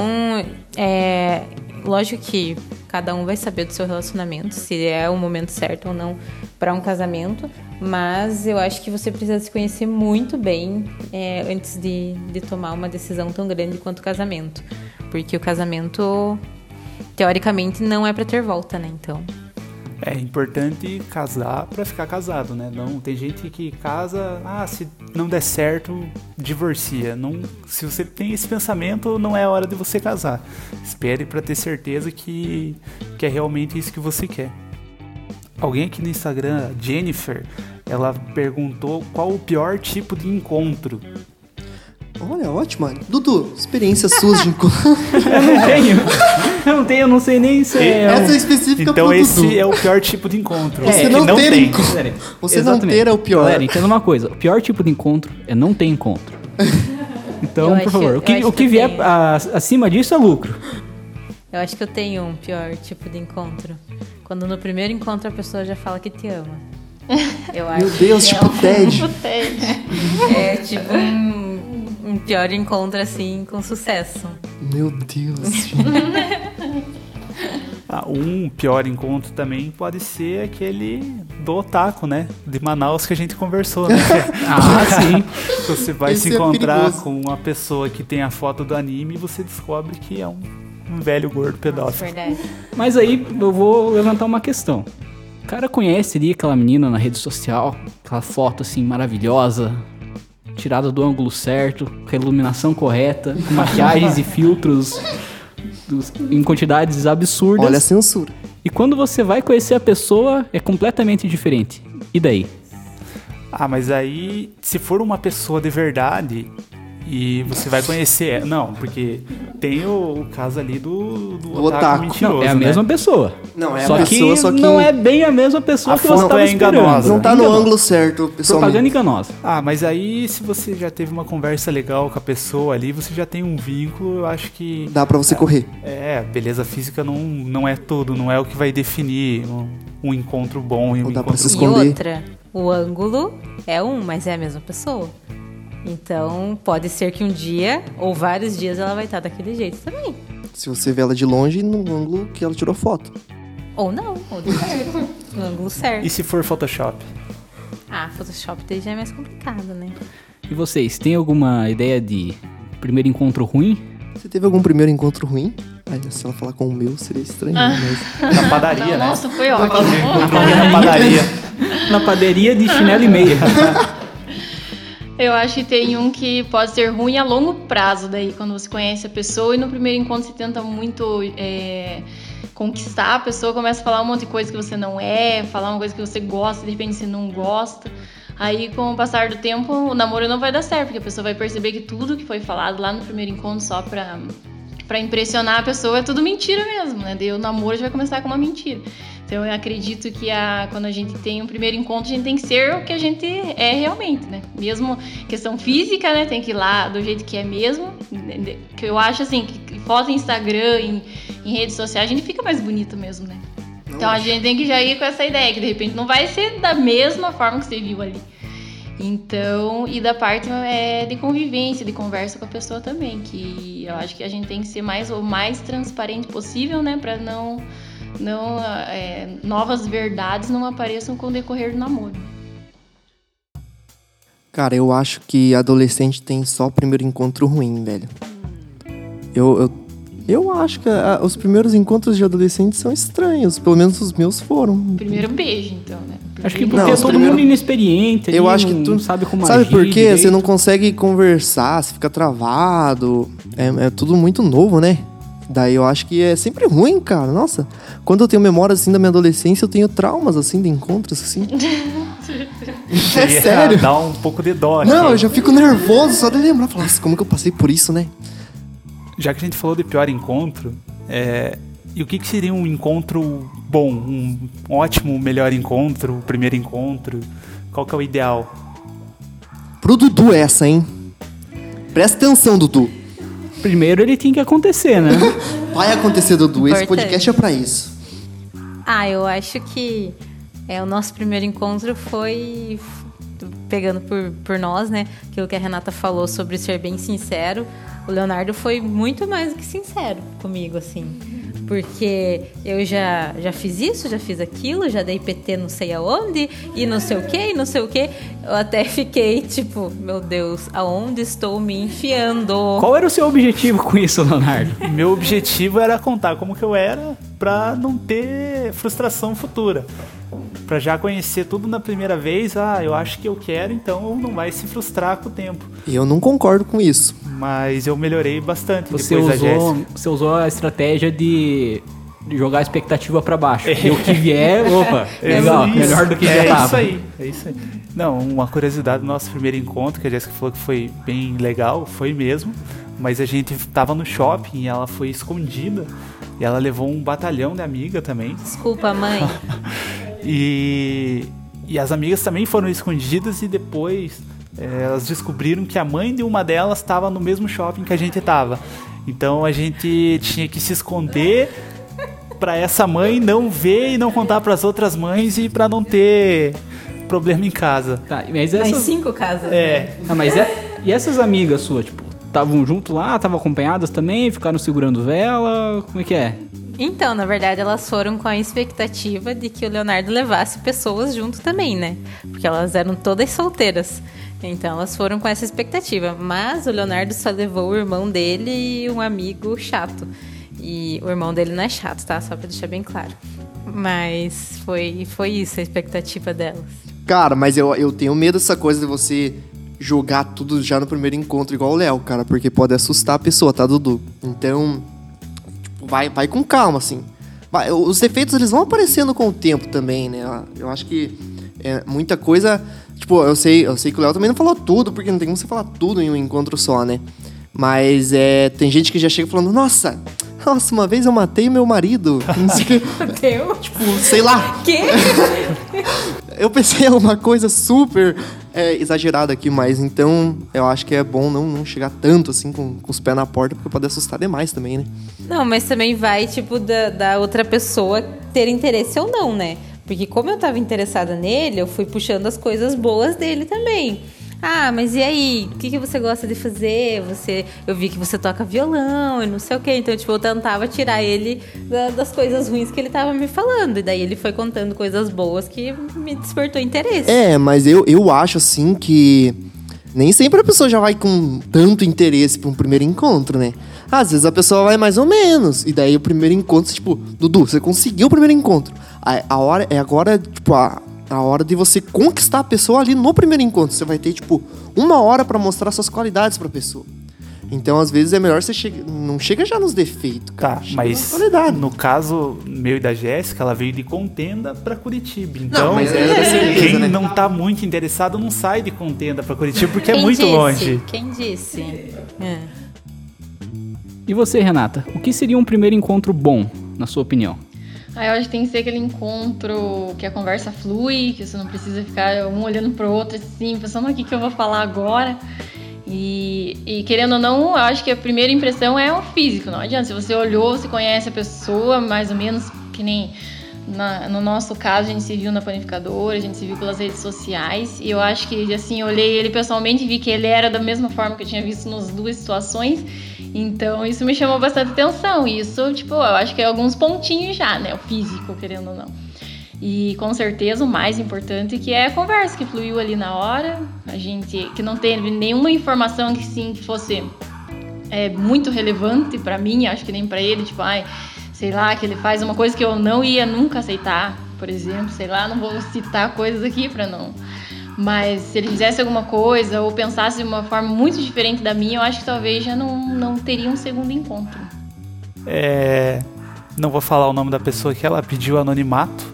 é lógico que cada um vai saber do seu relacionamento, se é o momento certo ou não para um casamento. Mas eu acho que você precisa se conhecer muito bem é, antes de, de tomar uma decisão tão grande quanto o casamento. Porque o casamento, teoricamente, não é para ter volta, né? Então. É importante casar para ficar casado, né? Não tem gente que casa, ah, se não der certo, divorcia. Não, se você tem esse pensamento, não é hora de você casar. Espere para ter certeza que, que é realmente isso que você quer. Alguém aqui no Instagram, Jennifer, ela perguntou qual o pior tipo de encontro. Olha, ótima. Dudu, experiências suas de encontro. Eu não tenho. Eu não tenho, eu não sei nem se é. Essa é específica Então pro esse Dudu. é o pior tipo de encontro. Você É, não que não ter tem. encontro. Galera, Você exatamente. não ter é o pior. Galera, entenda uma coisa: o pior tipo de encontro é não ter encontro. Então, Eu por acho- favor, eu o que, acho o que que eu vier tenho. a- acima disso é lucro. Eu acho que eu tenho um pior tipo de encontro. Quando no primeiro encontro a pessoa já fala que te ama. Eu acho Meu Deus, que tipo é, um- Ted. Ted. é tipo um, um pior encontro assim com sucesso. Meu Deus. Ah, um pior encontro também pode ser aquele do otaku, né? De Manaus que a gente conversou, né? Ah, sim. Você vai Esse se é encontrar perigoso. com uma pessoa que tem a foto do anime e você descobre que é um, um velho gordo pedófilo. Verdade. Mas aí eu vou levantar uma questão. O cara conhece ali aquela menina na rede social, aquela foto assim maravilhosa, tirada do ângulo certo, com a iluminação correta, com maquiagens e filtros dos- em quantidades absurdas. Olha a censura. E quando você vai conhecer a pessoa, é completamente diferente. E daí? Ah, mas aí, se for uma pessoa de verdade e você vai conhecer. Não, porque tem o, o caso ali do, do, Do otaku, otaku. mentiroso. Não, é a né? mesma pessoa. Não, é a só pessoa, que só que não é bem a mesma pessoa A que você estava é enganosa. Não tá no Enganosa. ângulo certo, pessoalmente. Propaganda enganosa. Ah, mas aí se você já teve uma conversa legal com a pessoa ali, você já tem um vínculo, eu acho que. Dá pra você correr. É, beleza física não, não é tudo, não é o que vai definir um, um encontro bom e um Ou dá pra encontro se E esconder. outra, o ângulo é um, mas é a mesma pessoa. Então, pode ser que um dia ou vários dias ela vai estar daquele jeito também. Se você vê ela de longe, no ângulo que ela tirou foto. Ou não, ou de perto. no ângulo certo. E se for Photoshop? Ah, Photoshop daí já é mais complicado, né? E vocês, têm alguma ideia de primeiro encontro ruim? Você teve algum primeiro encontro ruim? Ai, se ela falar com o meu, seria estranho. Ah. Mas... Na padaria, Não, né? nossa, foi ótimo. Na padaria. Na padaria de chinelo e meia. Eu acho que tem um que pode ser ruim a longo prazo, daí, quando você conhece a pessoa e no primeiro encontro você tenta muito é, conquistar a pessoa, começa a falar um monte de coisa que você não é, falar uma coisa que você gosta, de repente você não gosta. Aí, com o passar do tempo, o namoro não vai dar certo, porque a pessoa vai perceber que tudo que foi falado lá no primeiro encontro só pra, pra impressionar a pessoa é tudo mentira mesmo, né? Daí o namoro já vai começar com uma mentira. Então eu acredito que a, quando a gente tem um primeiro encontro, a gente tem que ser o que a gente é realmente, né? Mesmo questão física, né? Tem que ir lá do jeito que é mesmo. Que eu acho assim, que foto em Instagram, em, em redes sociais, a gente fica mais bonito mesmo, né? Então a gente tem que já ir com essa ideia, que de repente não vai ser da mesma forma que você viu ali. Então, e da parte é, de convivência, de conversa com a pessoa também, que eu acho que a gente tem que ser mais o mais transparente possível, né, para não não é, novas verdades não apareçam com o decorrer do namoro. Cara, eu acho que adolescente tem só o primeiro encontro ruim, velho. Eu, eu, eu acho que ah, os primeiros encontros de adolescentes são estranhos. Pelo menos os meus foram. Primeiro beijo, então, né? Acho que porque Não, é todo primeiro- mundo inexperiente. ali, Eu acho que não, tu- não sabe como Sabe agir por quê? direito. Você não consegue conversar, você fica travado. É, é tudo muito novo, né? Daí eu acho que é sempre ruim, cara. Nossa, quando eu tenho memória assim da minha adolescência, eu tenho traumas assim de encontros assim. é Seria sério. Dá um pouco de dó. Não, aqui. eu já fico nervoso só de lembrar. Falar, nossa, como que eu passei por isso, né? Já que a gente falou de pior encontro, é, e o que, que seria um encontro bom? Um ótimo, melhor encontro, o primeiro encontro? Qual que é o ideal? Pro Dudu essa, hein? Presta atenção, Dudu. Primeiro ele tem que acontecer, né? Vai acontecer, Dudu. Esse Importante. podcast é pra isso. Ah, eu acho que é, o nosso primeiro encontro foi pegando por, por nós, né? Aquilo que a Renata falou sobre ser bem sincero. O Leonardo foi muito mais do que sincero comigo, assim. Porque eu já, já fiz isso, já fiz aquilo, já dei PT não sei aonde, e não sei o que, e não sei o que. Eu até fiquei tipo, meu Deus, aonde estou me enfiando? Qual era o seu objetivo com isso, Leonardo? Meu objetivo era contar como que eu era pra não ter frustração futura. Pra já conhecer tudo na primeira vez, ah, eu acho que eu quero, então não vai se frustrar com o tempo. Eu não concordo com isso. Mas eu melhorei bastante Você depois usou, você usou a estratégia de, jogar a expectativa pra baixo. E o que vier, opa, legal, Isso, melhor do que é já tava. isso aí, é isso aí. Não, uma curiosidade do nosso primeiro encontro, que a Jéssica falou que foi bem legal, foi mesmo. Mas a gente tava no shopping e ela foi escondida. E ela levou um batalhão de amiga também. Desculpa, mãe. E, e as amigas também foram escondidas e depois eh, elas descobriram que a mãe de uma delas estava no mesmo shopping que a gente estava. Então a gente tinha que se esconder para essa mãe não ver e não contar para as outras mães e para não ter problema em casa. Tá, mas Mais essas, cinco casas. É, Ah, mas é- e essas amigas suas, tipo, estavam junto lá, estavam acompanhadas também, ficaram segurando vela, como é que é? Então, na verdade, elas foram com a expectativa de que o Leonardo levasse pessoas junto também, né? Porque elas eram todas solteiras. Então, elas foram com essa expectativa. Mas o Leonardo só levou o irmão dele e um amigo chato. E o irmão dele não é chato, tá? Só pra deixar bem claro. Mas foi, foi isso a expectativa delas. Cara, mas eu, eu tenho medo dessa coisa de você jogar tudo já no primeiro encontro, igual o Léo, cara, porque pode assustar a pessoa, tá, Dudu? Então, tipo, vai, vai com calma, assim. Vai- os defeitos, eles vão aparecendo com o tempo também, né? Eu acho que é, muita coisa... Tipo, eu sei, eu sei que o Léo também não falou tudo, porque não tem como você falar tudo em um encontro só, né? Mas é, tem gente que já chega falando, nossa, nossa, uma vez eu matei meu marido. Não sei o quê. Deu? tipo, sei lá, Que? eu pensei em uma coisa super é, exagerada aqui, mas então eu acho que é bom não, não chegar tanto assim com, com os pés na porta, porque pode assustar demais também, né? Não, mas também vai, tipo, da, da outra pessoa ter interesse ou não, né? Porque como eu tava interessada nele, eu fui puxando as coisas boas dele também. Ah, mas e aí? O que, que você gosta de fazer? Você, eu vi que você toca violão e não sei o quê. Então, tipo, eu tentava tirar ele da- das coisas ruins que ele tava me falando. E daí ele foi contando coisas boas que me despertou interesse. É, mas eu, eu acho assim que nem sempre a pessoa já vai com tanto interesse pra um primeiro encontro, né? Às vezes a pessoa vai mais ou menos. E daí o primeiro encontro, tipo, Dudu, você conseguiu o primeiro encontro. A, a hora é agora, tipo, a, a hora de você conquistar a pessoa ali no primeiro encontro. Você vai ter, tipo, uma hora pra mostrar suas qualidades pra pessoa. Então, às vezes, é melhor você chegar. Não chega já nos defeitos, cara. Tá, Chega mas na qualidade. no caso meu e da Jéssica, ela veio de contenda pra Curitiba. Então, mas é da certeza, quem né? não tá muito interessado não sai de contenda pra Curitiba porque é Quem muito disse? longe. Quem disse? É. E você, Renata, o que seria um primeiro encontro bom, na sua opinião? Aí eu acho que tem que ser aquele encontro que a conversa flui, que você não precisa ficar um olhando pro outro assim, pensando o que, que eu vou falar agora. E, e querendo ou não, eu acho que a primeira impressão é o físico, não adianta. Se você olhou, você conhece a pessoa, mais ou menos, que nem na- no nosso caso, a gente se viu na panificadora, a gente se viu pelas redes sociais. E eu acho que, assim, eu olhei ele pessoalmente e vi que ele era da mesma forma que eu tinha visto nas duas situações. Então, isso me chamou bastante atenção. Isso, tipo, eu acho que é alguns pontinhos já, né? O físico, querendo ou não. E com certeza o mais importante que é a conversa que fluiu ali na hora. A gente que não teve nenhuma informação que sim que fosse é, muito relevante pra mim, acho que nem pra ele, tipo, ai, sei lá, que ele faz uma coisa que eu não ia nunca aceitar, por exemplo, sei lá, não vou citar coisas aqui pra não. Mas se ele fizesse alguma coisa ou pensasse de uma forma muito diferente da minha, eu acho que talvez já não, não teria um segundo encontro. É, não vou falar o nome da pessoa que ela pediu anonimato.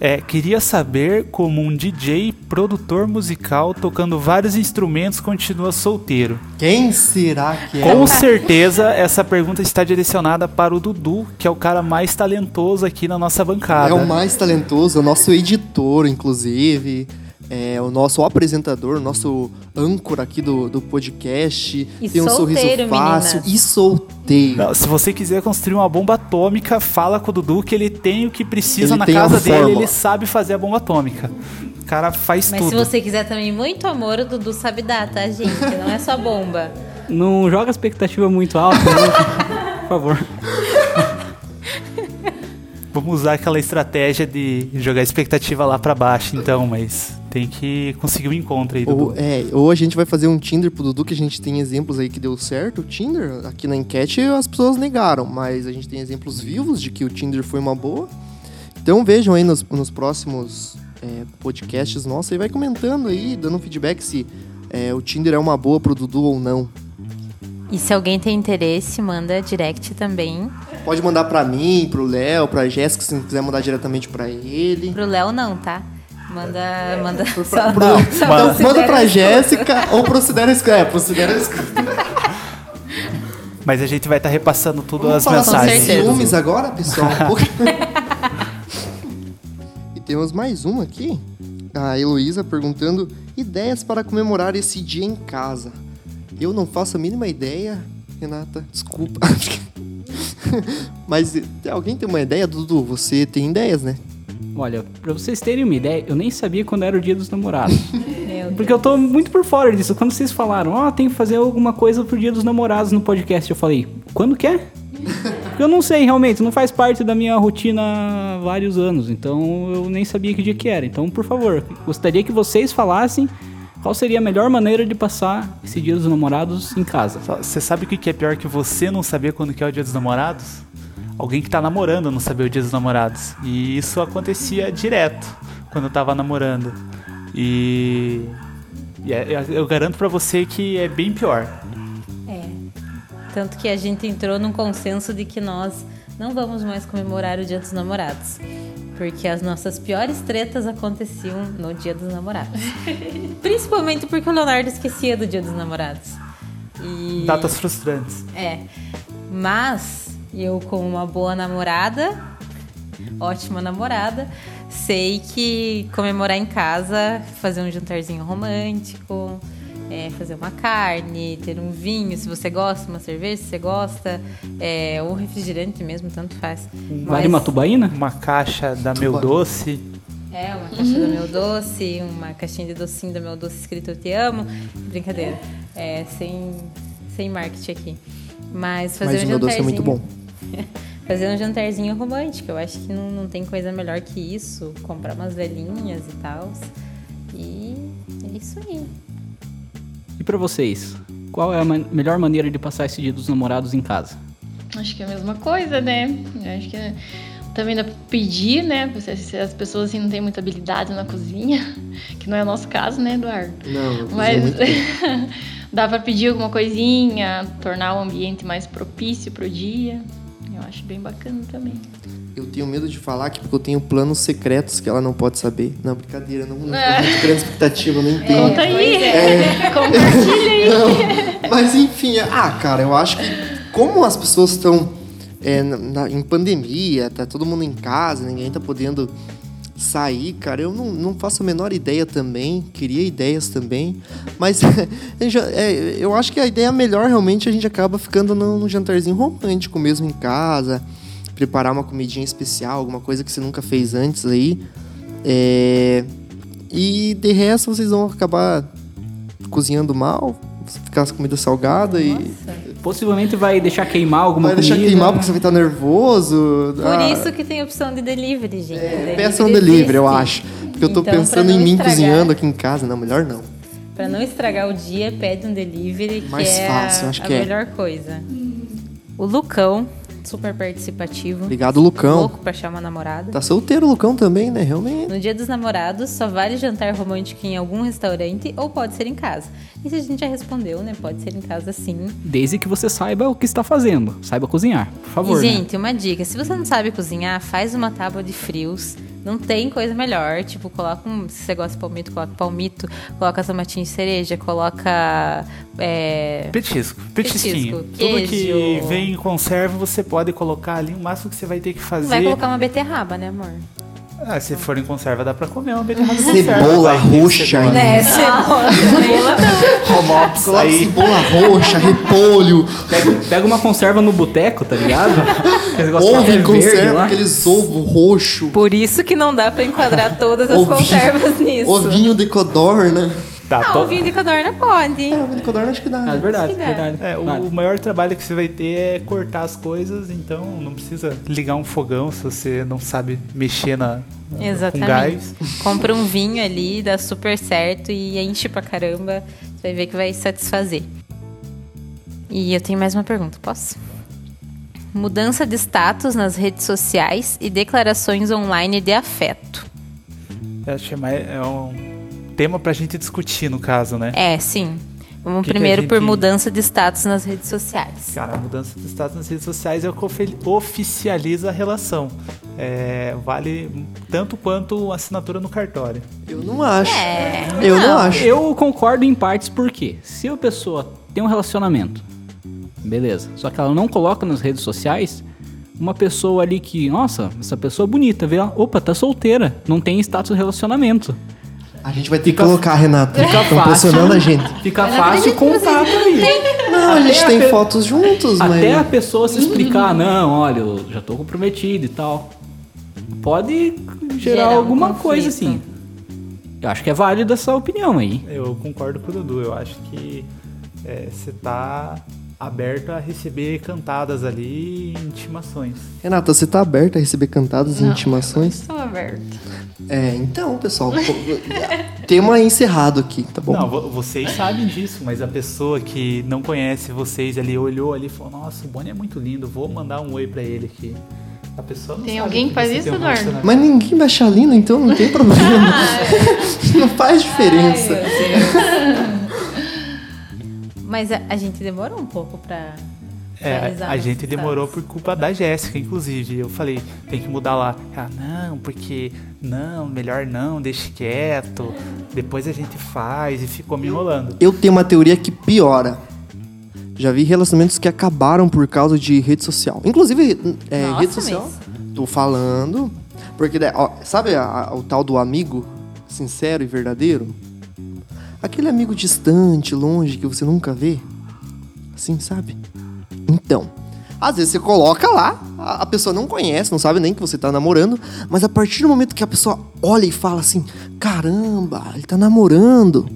É, queria saber como um DJ, produtor musical, tocando vários instrumentos, continua solteiro. Quem será que é? Com certeza, essa pergunta está direcionada para o Dudu, que é o cara mais talentoso aqui na nossa bancada. É o mais talentoso, o nosso editor, inclusive. É o nosso apresentador, o nosso âncora aqui do, do podcast. E tem um sorriso solteiro, fácil meninas. e solteiro. Não, se você quiser construir uma bomba atômica, fala com o Dudu que ele tem o que precisa Ele na casa dele, ele sabe fazer a bomba atômica. cara faz Mas tudo. se você quiser também muito amor, o Dudu sabe dar, tá, gente? Não é só bomba. Não joga expectativa muito alta, né? Por favor. Vamos usar aquela estratégia de jogar a expectativa lá pra baixo, então, mas tem que conseguir um encontro aí, Ou, Dudu. é, ou a gente vai fazer um Tinder pro Dudu, que a gente tem exemplos aí que deu certo. O Tinder, aqui na enquete, as pessoas negaram, mas a gente tem exemplos vivos de que o Tinder foi uma boa. Então vejam aí nos, nos próximos é, podcasts nossos e vai comentando aí, dando feedback se é, o Tinder é uma boa pro Dudu ou não. E se alguém tem interesse, manda direct também. Pode mandar pra mim, pro Léo, pra Jéssica, se não quiser mandar diretamente pra ele. Pro Léo não, tá? Manda. Manda. Pra- só- pro- só Manda, manda pra. Jéssica ou pro Sidera Escuta. É, pro Sidera Escuta. Mas a gente vai estar repassando tudo Vamos as falar mensagens. ciúmes agora, pessoal? E temos mais uma aqui. A Heloísa perguntando ideias para comemorar esse dia em casa. Eu não faço a mínima ideia, Renata. Desculpa. Mas eh, alguém tem uma ideia, Dudu? Você tem ideias, né? Olha, pra vocês terem uma ideia, eu nem sabia quando era o dia dos namorados. Porque eu tô muito por fora disso. Quando vocês falaram, ó, tem que fazer alguma coisa pro dia dos namorados no podcast, eu falei, quando que é? Porque eu não sei realmente, não faz parte da minha rotina há vários anos. Então eu nem sabia que dia que era. Então, por favor, gostaria que vocês falassem qual seria a melhor maneira de passar esse dia dos namorados em casa. Você sabe o que que é pior que você não saber quando que é o dia dos namorados? Alguém que tá namorando não saber o dia dos namorados. E isso acontecia direto quando eu tava namorando. E, e é- eu garanto pra você que é bem pior. É. Tanto que a gente entrou num consenso de que nós não vamos mais comemorar o Dia dos Namorados. Porque as nossas piores tretas aconteciam no Dia dos Namorados. Principalmente porque o Leonardo esquecia do Dia dos Namorados. E... Datas frustrantes. É. Mas eu, como uma boa namorada, ótima namorada, sei que comemorar em casa, fazer um jantarzinho romântico, é, fazer uma carne, ter um vinho, se você gosta, uma cerveja, se você gosta, é, ou refrigerante mesmo, tanto faz. Vale uma tubaína? Uma caixa da Meu Doce. É, uma caixa do meu doce, uma caixinha de docinho do meu doce escrito Eu Te Amo. Brincadeira. É, sem, sem marketing aqui. Mas fazer Mas um o meu doce é muito bom. fazer um jantarzinho romântico. Eu acho que não, não tem coisa melhor que isso. Comprar umas velhinhas e tal. E é isso aí. E pra vocês, qual é a ma- melhor maneira de passar esse dia dos namorados em casa? Acho que é a mesma coisa, né? Acho que é- também dá pra pedir, né? Se as pessoas assim, não têm muita habilidade na cozinha, que não é o nosso caso, né, Eduardo? Não, Mas bem. dá pra pedir alguma coisinha, tornar o ambiente mais propício pro dia. Eu acho bem bacana também. Eu tenho medo de falar que porque eu tenho planos secretos que ela não pode saber. Não, brincadeira, não, não É. muito grande expectativa, eu nem tenho. Conta aí! É. Compartilha aí! Não, mas enfim, ah, cara, eu acho que como as pessoas estão é, na- em pandemia, tá todo mundo em casa, ninguém tá podendo sair, cara, eu não, não faço a menor ideia também, queria ideias também, mas é, eu acho que a ideia melhor realmente a gente acaba ficando no jantarzinho romântico mesmo em casa, preparar uma comidinha especial, alguma coisa que você nunca fez antes aí, é, e de resto vocês vão acabar cozinhando mal, ficar com comida salgada e Nossa. Possivelmente vai deixar queimar alguma vai deixar comida. queimar porque você vai estar nervoso. Por Ah, isso que tem opção de delivery, gente. é, peça um delivery, eu acho. Porque eu tô Então, pra pensando em mim estragar- cozinhando aqui em casa. Não, melhor não. Pra não estragar o dia, pede um delivery, que Mais é fácil, a, acho a que é. melhor coisa. O Lucão, super participativo. Obrigado, Lucão. Louco pra achar uma namorada. Tá solteiro o Lucão também, né? Realmente. No dia dos namorados, só vale jantar romântico em algum restaurante ou pode ser em casa. Isso a gente já respondeu, né? Pode ser em casa sim. Desde que você saiba o que está fazendo. Saiba cozinhar, por favor. e, né? gente, uma dica: se você não sabe cozinhar, faz uma tábua de frios. Não tem coisa melhor. Tipo, coloca um. Se você gosta de palmito, coloca palmito, coloca tomatinho de cereja, coloca. É, Petisco, petisquinho. Petisco, Tudo que vem em conserva você pode colocar ali. O máximo que você vai ter que fazer. vai colocar uma beterraba, né, amor? Ah, se for em conserva, dá pra comer uma beterraba. Cebola roxa. Né, cebola. cebola aí. cebola roxa, repolho, Pega, pega uma conserva no boteco, tá ligado? Ovo em verde conserva, lá. aqueles ovos roxo, Por isso que não dá pra enquadrar todas as Ovinho- conservas nisso. ovinho de codorna. Tá, Ah, to- ovinho de codorna pode. É, ovinho de codorna acho que dá. É verdade, dá. verdade. É, o, Vale. o maior trabalho que você vai ter é cortar as coisas, então não precisa ligar um fogão se você não sabe mexer na, na- com Exatamente. gás. Compra um vinho ali, dá super certo e enche pra caramba. Você vai ver que vai satisfazer. E eu tenho mais uma pergunta, posso? Mudança de status nas redes sociais e declarações online de afeto. Eu acho que é, mais, é um tema pra gente discutir, no caso, né? É, sim. Vamos Que que primeiro por gente- mudança de status nas redes sociais. Cara, a mudança de status nas redes sociais é o que oficializa a relação. É, vale tanto quanto assinatura no cartório. Eu não acho. É, Eu não acho. Eu concordo em partes porque se a pessoa tem um relacionamento, beleza, só que ela não coloca nas redes sociais, uma pessoa ali que, nossa, essa pessoa é bonita, vê ela, opa, tá solteira, não tem status de relacionamento. A gente vai ter Fica- que colocar, Renata. fica Estão fácil. pressionando a gente. Fica fácil o contato ali. Não, a gente Até tem a pe- fotos juntos, Até a mas. pessoa se explicar, não, olha, eu já tô comprometido e tal. Pode gerar, Gerar um alguma conflito. coisa assim. Eu acho que é válida essa opinião aí. Eu concordo com o Dudu. Eu acho que é, você tá aberto a receber cantadas ali e intimações. Renata, você tá aberta a receber cantadas e Não, intimações? Estou aberta. É, então, pessoal. tema encerrado aqui, tá bom? Não, vo- vocês sabem disso, mas a pessoa que não conhece vocês ali olhou ali e falou: Nossa, o Boni é muito lindo, vou mandar um oi pra ele aqui. A pessoa não Tem sabe alguém que faz isso, um Eduardo? Mas ninguém vai achar lindo, então não tem problema. não faz diferença. Mas a, a gente demorou um pouco pra. É, realizar a gente demorou por culpa da Jéssica, inclusive. Eu falei, tem que mudar lá. Ela, não, porque não, melhor não, deixe quieto. Depois a gente faz e ficou me enrolando. Eu tenho uma teoria que piora. Já vi relacionamentos que acabaram por causa de rede social. Inclusive, é, Nossa, rede social. mas- Tô falando. Porque, né, ó, sabe a- a- o tal do amigo sincero e verdadeiro? Aquele amigo distante, longe, que você nunca vê. Assim, sabe? Então, às vezes você coloca lá, a, pessoa não conhece, não sabe nem que você tá namorando, mas a partir do momento que a pessoa olha e fala assim: caramba, ele tá namorando.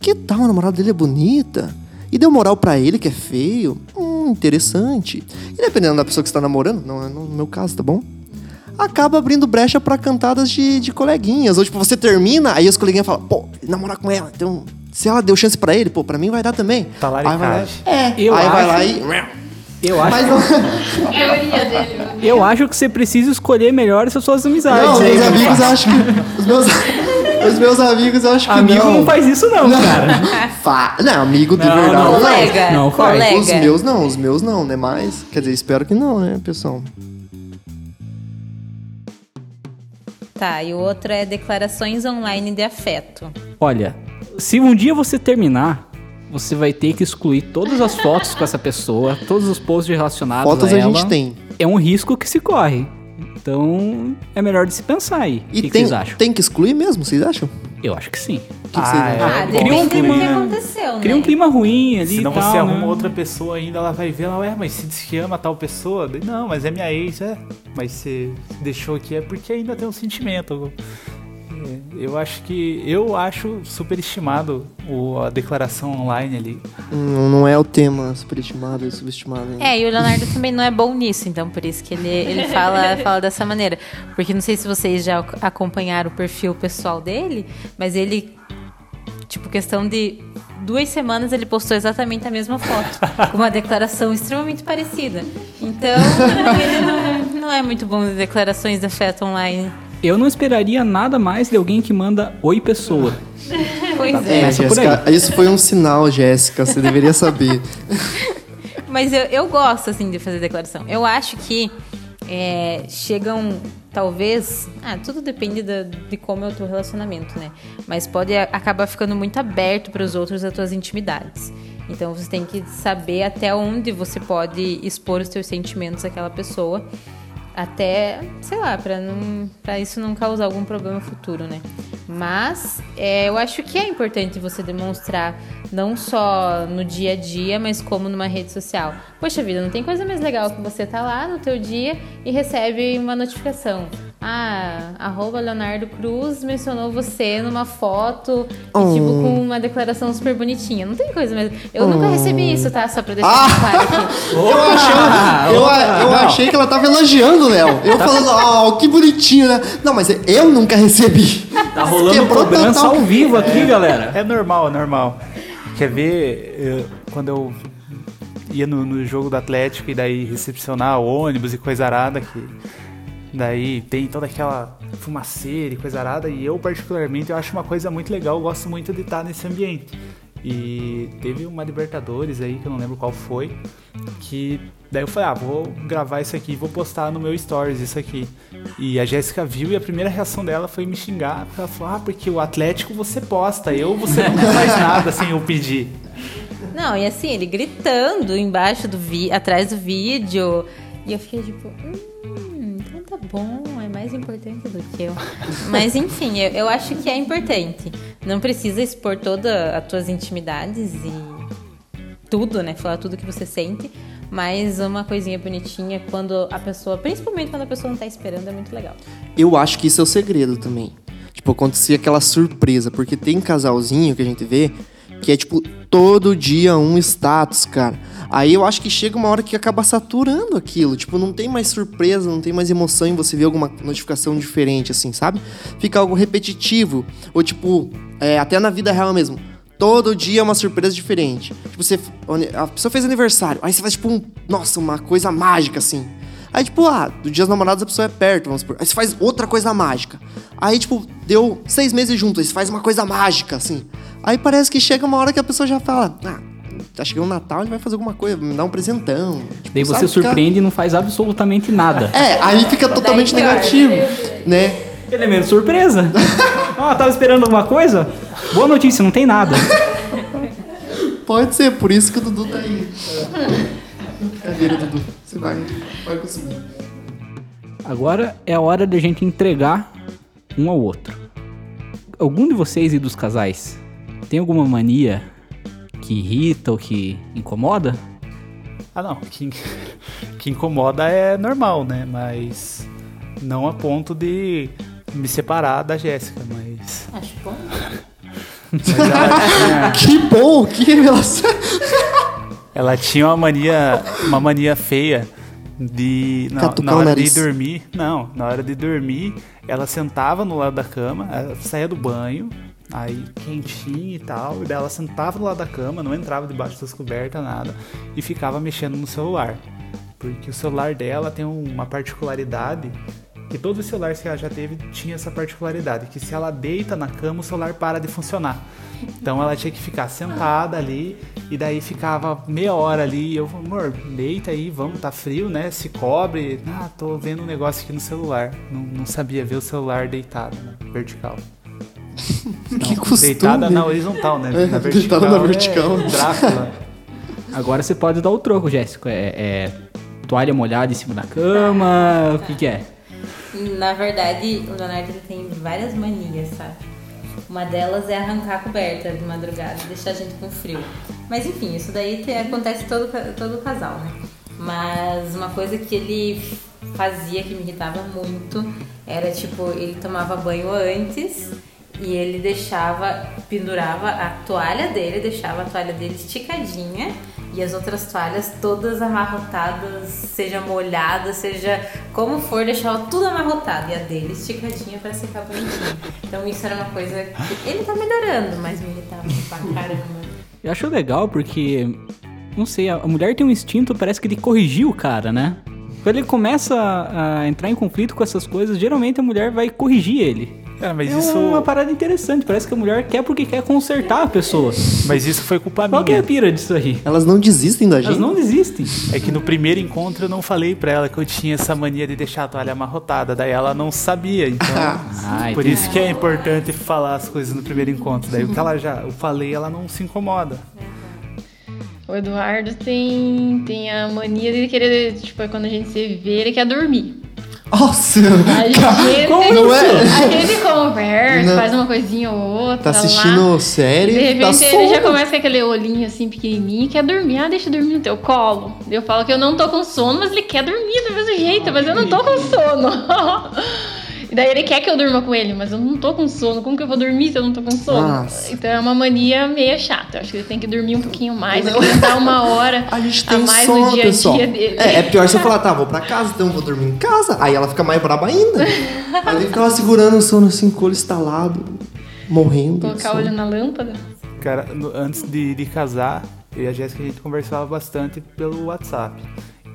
Que tal a namorada dele é bonita? E deu moral pra ele que é feio? Hum, interessante. E dependendo da pessoa que você tá namorando, não é no meu caso, tá bom? Acaba abrindo brecha pra cantadas de, de coleguinhas. Ou tipo, você termina, aí os coleguinhas falam, pô, namorar com ela. Então, se ela deu chance pra ele, pô, pra mim vai dar também. Aí vai lá, é, Eu aí vai acho- lá e. Eu acho, Mas não, dele. eu acho que você precisa escolher melhor essas suas amizades. não, meus meu amigos acham que. Os meus, os meus amigos eu acho que Amigo não. não faz isso não, cara. Fa- Não, amigo de Não, verdade. não. não. Colega, Não, faz. colega. Os meus não, os meus não, né? Mas, quer dizer, espero que não, né, pessoal? Tá, e o outro é declarações online de afeto. Olha, se um dia você terminar, você vai ter que excluir todas as fotos com essa pessoa, todos os posts relacionados Fotos a a ela. gente tem. É um risco que se corre. Então, é melhor de se pensar aí. E o que, que tem, vocês acham? tem que excluir mesmo, vocês acham? Eu acho que sim. Que, que Ah, é. Ah, Cria um do que clima- aconteceu, Cria né? um clima ruim ali Senão e tal, você arruma né? outra pessoa ainda, ela vai ver, ela, ué, mas se diz que ama tal pessoa. Não, mas é minha ex, é. Mas você deixou aqui é porque ainda tem um sentimento. Eu acho que. Eu acho superestimado o, a declaração online ali. Hum, não é o tema superestimado e subestimado. ainda. É, e o Leonardo também não é bom nisso, então por isso que ele, ele fala, fala dessa maneira. Porque não sei se vocês já acompanharam o perfil pessoal dele, mas ele, tipo, questão de duas semanas ele postou exatamente a mesma foto, com uma declaração extremamente parecida. Então, ele não, não é muito bom em declarações de afeto online. Eu não esperaria nada mais de alguém que manda oi pessoa. Pois É, é. Jéssica, isso foi um sinal, Jéssica, você deveria saber. Mas eu, eu gosto, assim, de fazer declaração. Eu acho que é, chegam, talvez... Ah, tudo depende da- de como é o teu relacionamento, né? Mas pode acabar ficando muito aberto para os outros as tuas intimidades. Então, você tem que saber até onde você pode expor os teus sentimentos àquela pessoa. Até, sei lá, pra, não, pra isso não causar algum problema futuro, né? Mas é, eu acho que é importante você demonstrar não só no dia a dia, mas como numa rede social. Poxa vida, não tem coisa mais legal que você tá lá no teu dia e recebe uma notificação. Ah, arroba Leonardo Cruz mencionou você numa foto e, Oh. tipo, com uma declaração super bonitinha. Não tem coisa mais. Eu nunca Oh. recebi isso, tá? Só pra deixar Ah! claro aqui. Eu, achei, eu, eu achei que ela tava elogiando, Léo. Eu falando, ó, que bonitinho, né? Não, mas eu nunca recebi. Tá rolando Quebrou cobrança ao vivo aqui, galera. É normal, é normal. Quer ver, eu- quando eu ia no, no jogo do Atlético e daí recepcionar ônibus e coisa arada, que daí tem toda aquela fumaceira e coisa arada, e eu particularmente eu acho uma coisa muito legal, eu gosto muito de estar nesse ambiente. E teve uma Libertadores aí, que eu não lembro qual foi, que daí eu falei, ah, vou gravar isso aqui vou postar no meu stories isso aqui. E a Jéssica viu e a primeira reação dela foi me xingar, ela falou, ah, porque o Atlético você posta, eu você não faz nada sem eu pedir. Não, e assim, ele gritando embaixo do vi atrás do vídeo. E eu fiquei tipo, hum, então tá bom, é mais importante do que eu. Mas enfim, eu, eu acho que é importante. Não precisa expor todas as tuas intimidades e tudo, né? Falar tudo que você sente. Mas uma coisinha bonitinha quando a pessoa, principalmente quando a pessoa não tá esperando, é muito legal. Eu acho que isso é o segredo também. Tipo, acontecia aquela surpresa, porque tem casalzinho que a gente vê que é tipo todo dia um status, cara. Aí eu acho que chega uma hora que acaba saturando aquilo. Tipo, não tem mais surpresa, não tem mais emoção em você ver alguma notificação diferente, assim, sabe? Fica algo repetitivo. Ou tipo, é, até na vida real mesmo. Todo dia é uma surpresa diferente. Tipo, você. A pessoa fez aniversário. Aí você faz, tipo, um. Nossa, uma coisa mágica, assim. Aí, tipo, ah, do Dia dos Namorados a pessoa é perto, vamos supor. Aí você faz outra coisa mágica. Aí, tipo, deu seis meses juntos, aí você faz uma coisa mágica, assim. Aí parece que chega uma hora que a pessoa já fala, ah, tá chegando o Natal, ele vai fazer alguma coisa, me dar um presentão. Tipo, Daí você sabe, fica- surpreende e não faz absolutamente nada. É, aí fica totalmente negativo, né? Elemento surpresa. Ó, tava esperando alguma coisa? Boa notícia, não tem nada. Pode ser, por isso que o Dudu tá aí. Brincadeira, Dudu. Você vai, vai conseguir. Agora é a hora da gente entregar um ao outro. Algum de vocês e dos casais tem alguma mania que irrita ou que incomoda? Ah não, que, que incomoda é normal, né? Mas não a ponto de me separar da Jéssica, mas. Acho bom. mas ela, tinha, Que bom, que revelação. Ela tinha uma mania, uma mania feia de. Na o hora de dormir. Não, na hora de dormir, ela sentava no lado da cama, saía do banho, aí quentinha e tal, e daí ela sentava do lado da cama, não entrava debaixo das cobertas, nada, e ficava mexendo no celular. Porque o celular dela tem uma particularidade que todo celular que ela já teve tinha essa particularidade, que se ela deita na cama, o celular para de funcionar. Então ela tinha que ficar sentada ali e daí ficava meia hora ali e eu, amor, deita aí, vamos, tá frio, né? Se cobre. Ah, tô vendo um negócio aqui no celular. Não, não sabia ver o celular deitado, né? vertical. Que Não, costume. Deitada na horizontal, né? É, na vertical. deitada na é vertical. Drácula. Agora você pode dar o troco, Jéssica. É, é toalha molhada em cima da cama? O que, que é? Na verdade, o Leonardo tem várias manias, sabe? Uma delas é arrancar a coberta de madrugada deixar a gente com frio. Mas enfim, isso daí te- acontece todo, todo casal, né? Mas uma coisa que ele fazia que me irritava muito era tipo, ele tomava banho antes e ele deixava, pendurava a toalha dele, deixava a toalha dele esticadinha e as outras toalhas todas amarrotadas, seja molhada, seja como for, deixava tudo amarrotado e a dele esticadinha para secar bonitinho. Então isso era uma coisa que ele tá melhorando, mas me irritava pra caramba. Eu acho legal porque, não sei, a mulher tem um instinto, parece que de corrigir o cara, né? Quando ele começa a entrar em conflito com essas coisas, geralmente a mulher vai corrigir ele. Cara, mas é isso. uma parada interessante, parece que a mulher quer porque quer consertar a pessoa. Mas isso foi culpa Qual que é a minha. pira disso aí? Elas não desistem da gente. Elas não desistem. É que no primeiro encontro eu não falei pra ela que eu tinha essa mania de deixar a toalha amarrotada, daí ela não sabia, então. Ah, por isso que é importante falar as coisas no primeiro encontro. Daí o que ela já eu falei, ela não se incomoda. O Eduardo tem, tem a mania de querer, tipo, quando a gente se vê, ele quer dormir. Nossa! A gente, Não é? a gente conversa, Não. faz uma coisinha ou outra. Tá lá. assistindo série, De repente tá ele já começa com aquele olhinho assim pequenininho, quer dormir. Ah, deixa eu dormir no teu colo. Eu falo que eu não tô com sono, mas ele quer dormir do mesmo jeito, mas eu não tô com sono. E daí ele quer que eu durma com ele, mas eu não tô com sono. Como que eu vou dormir se eu não tô com sono? Nossa. Então é uma mania meio chata. Eu acho que ele tem que dormir um pouquinho mais, acrescentar uma hora A gente a tem mais sono, no dia pessoal. a dia dele. É, é pior você falar, tá, vou pra casa, então vou dormir em casa. Aí ela fica mais braba ainda. Aí ele ficava segurando o sono assim, com o olho estalado, morrendo. Colocar o olho na lâmpada. Cara, no- antes de, de casar, eu e a Jéssica a gente conversava bastante pelo WhatsApp.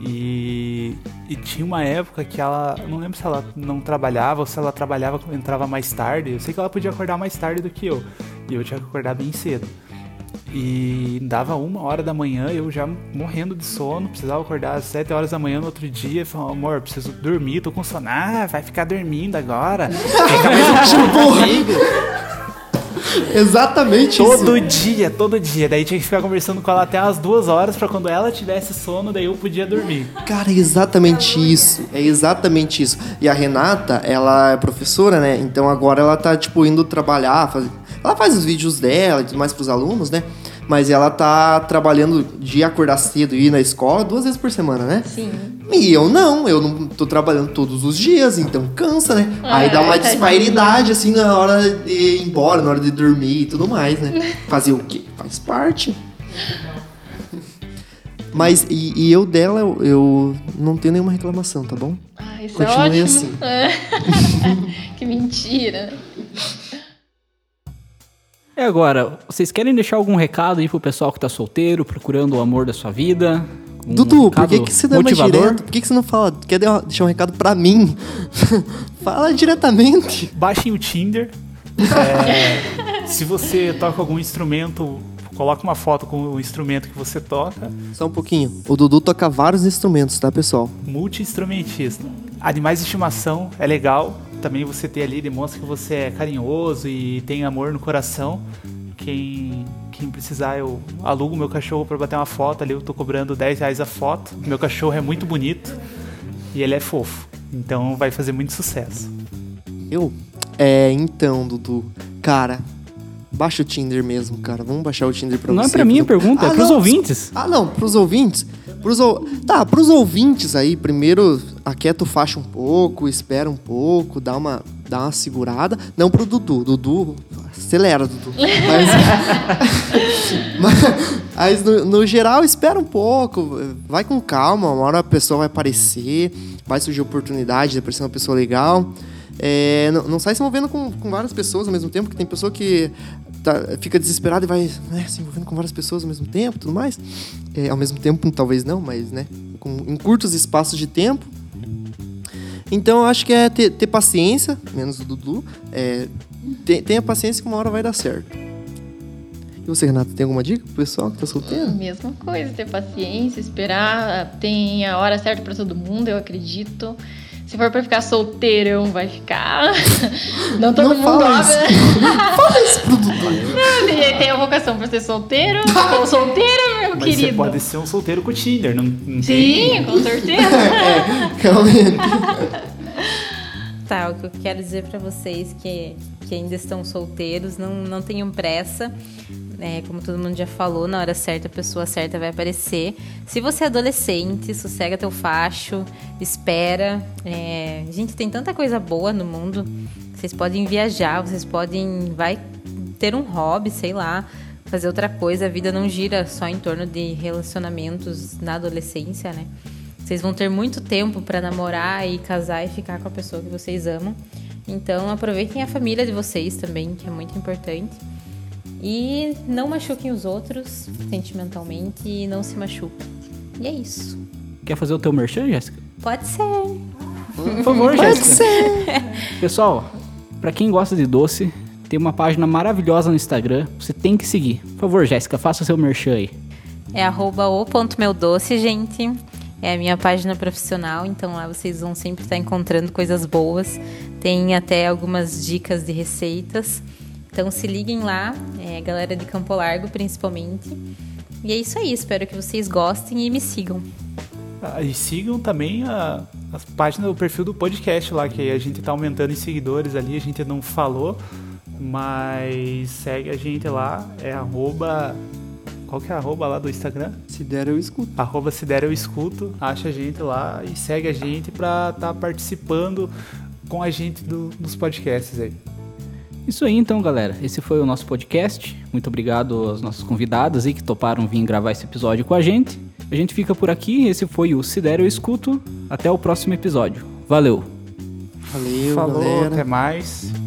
E, e tinha uma época que ela, não lembro se ela não trabalhava ou se ela trabalhava, entrava mais tarde. Eu sei que ela podia acordar mais tarde do que eu. E eu tinha que acordar bem cedo. E dava uma hora da manhã, eu já morrendo de sono, precisava acordar às sete horas da manhã no outro dia. Falava, amor, preciso dormir, tô com sono. Ah, vai ficar dormindo agora. Fica mais um pouco comigo. Exatamente Todo isso. dia, todo dia. Daí tinha que ficar conversando com ela até as duas horas pra quando ela tivesse sono, daí eu podia dormir. Cara, é exatamente isso. É exatamente isso. E a Renata, ela é professora, né? Então agora ela tá, tipo, indo trabalhar. Ela faz os vídeos dela e tudo mais pros alunos, né? Mas ela tá trabalhando de acordar cedo e ir na escola duas vezes por semana, né? Sim. E eu não, eu não tô trabalhando todos os dias, então cansa, né? Aí dá uma tadinho. disparidade, assim, na hora de ir embora, na hora de dormir e tudo mais, né? Fazer o quê? Faz parte. Mas, e, e eu dela, eu, eu não tenho nenhuma reclamação, tá bom? Ah, isso Continue é ótimo. assim. É. que mentira. E agora, vocês querem deixar algum recado aí pro pessoal que tá solteiro, procurando o amor da sua vida? Um Dudu, por que, que você não é mais direto? Por que, que você não fala? Quer deixar um recado pra mim? fala diretamente. Baixem o Tinder. É, se você toca algum instrumento, coloca uma foto com o instrumento que você toca. Só um pouquinho. O Dudu toca vários instrumentos, tá, pessoal? Multi-instrumentista. Animais de estimação é legal. Também você ter ali, demonstra que você é carinhoso e tem amor no coração. Quem, quem precisar, eu alugo meu cachorro pra bater uma foto ali. Eu tô cobrando 10 reais a foto. Meu cachorro é muito bonito e ele é fofo. Então vai fazer muito sucesso. Eu? É, então, Dudu. Cara, baixa o Tinder mesmo, cara. Vamos baixar o Tinder pra Não é você. pra mim a pergunta, é Ah, pros não, ouvintes. Ah, não, pros ouvintes. Pros. Tá, pros ouvintes aí, primeiro aquieta o faixa um pouco, espera um pouco, dá uma, dá uma segurada. Não pro Dudu. Dudu, acelera, Dudu. Mas, mas, mas no, no geral, espera um pouco, vai com calma, uma hora a pessoa vai aparecer, vai surgir oportunidade de aparecer uma pessoa legal. É, não, não sai se envolvendo com, com várias pessoas ao mesmo tempo, que tem pessoa que tá- fica desesperada e vai né, se envolvendo com várias pessoas ao mesmo tempo tudo mais. É, ao mesmo tempo, talvez não, mas né, com, em curtos espaços de tempo. Então eu acho que é ter, ter paciência, menos o Dudu. É, te- tenha paciência que uma hora vai dar certo. E você, Renato, tem alguma dica pro pessoal que tá solteiro? Mesma coisa, ter paciência, esperar. Tem a hora certa pra todo mundo, eu acredito. Se for pra ficar solteirão, vai ficar. Não todo Não mundo fala abre. Fala isso pro Dudu. Tem- Tem a vocação pra ser solteiro ou solteira, meu Mas querido. você pode ser um solteiro com Tinder, não, não tem- Sim, com certeza. É, realmente. Tá, o que eu quero dizer pra vocês que, que ainda estão solteiros, não, não tenham pressa. É, como todo mundo já falou, na hora certa a pessoa certa vai aparecer. Se você é adolescente, sossega teu facho, espera. É, gente, tem tanta coisa boa no mundo. Vocês podem viajar, vocês podem vai ter um hobby, sei lá, fazer outra coisa. A vida não gira só em torno de relacionamentos na adolescência, né? Vocês vão ter muito tempo para namorar e casar e ficar com a pessoa que vocês amam. Então aproveitem a família de vocês também, que é muito importante. E não machuquem os outros sentimentalmente e não se machuquem. E é isso. Quer fazer o teu merchan, Jéssica? Pode ser. Por favor, Jéssica. Pessoal, pra quem gosta de doce, tem uma página maravilhosa no Instagram. Você tem que seguir. Por favor, Jéssica, faça o seu merchan aí. É arroba o ponto meu doce, gente. É a minha página profissional, então lá vocês vão sempre estar encontrando coisas boas. Tem até algumas dicas de receitas. Então se liguem lá, é, galera de Campo Largo principalmente. E é isso aí, espero que vocês gostem e me sigam. Ah, E sigam também a, as páginas do perfil do podcast lá, que a gente tá aumentando em seguidores ali, a gente não falou, mas segue a gente lá, é arroba. Qual que é a arroba lá do Instagram? Se der, eu escuto. Arroba se der eu escuto, acha a gente lá e segue a gente pra estar participando com a gente do- dos podcasts aí. Isso aí então, galera. Esse foi o nosso podcast. Muito obrigado aos nossos convidados aí que toparam vir gravar esse episódio com a gente. A gente fica por aqui. Esse foi o Se Der Eu Escuto. Até o próximo episódio. Valeu! Valeu, Falou, galera. até mais.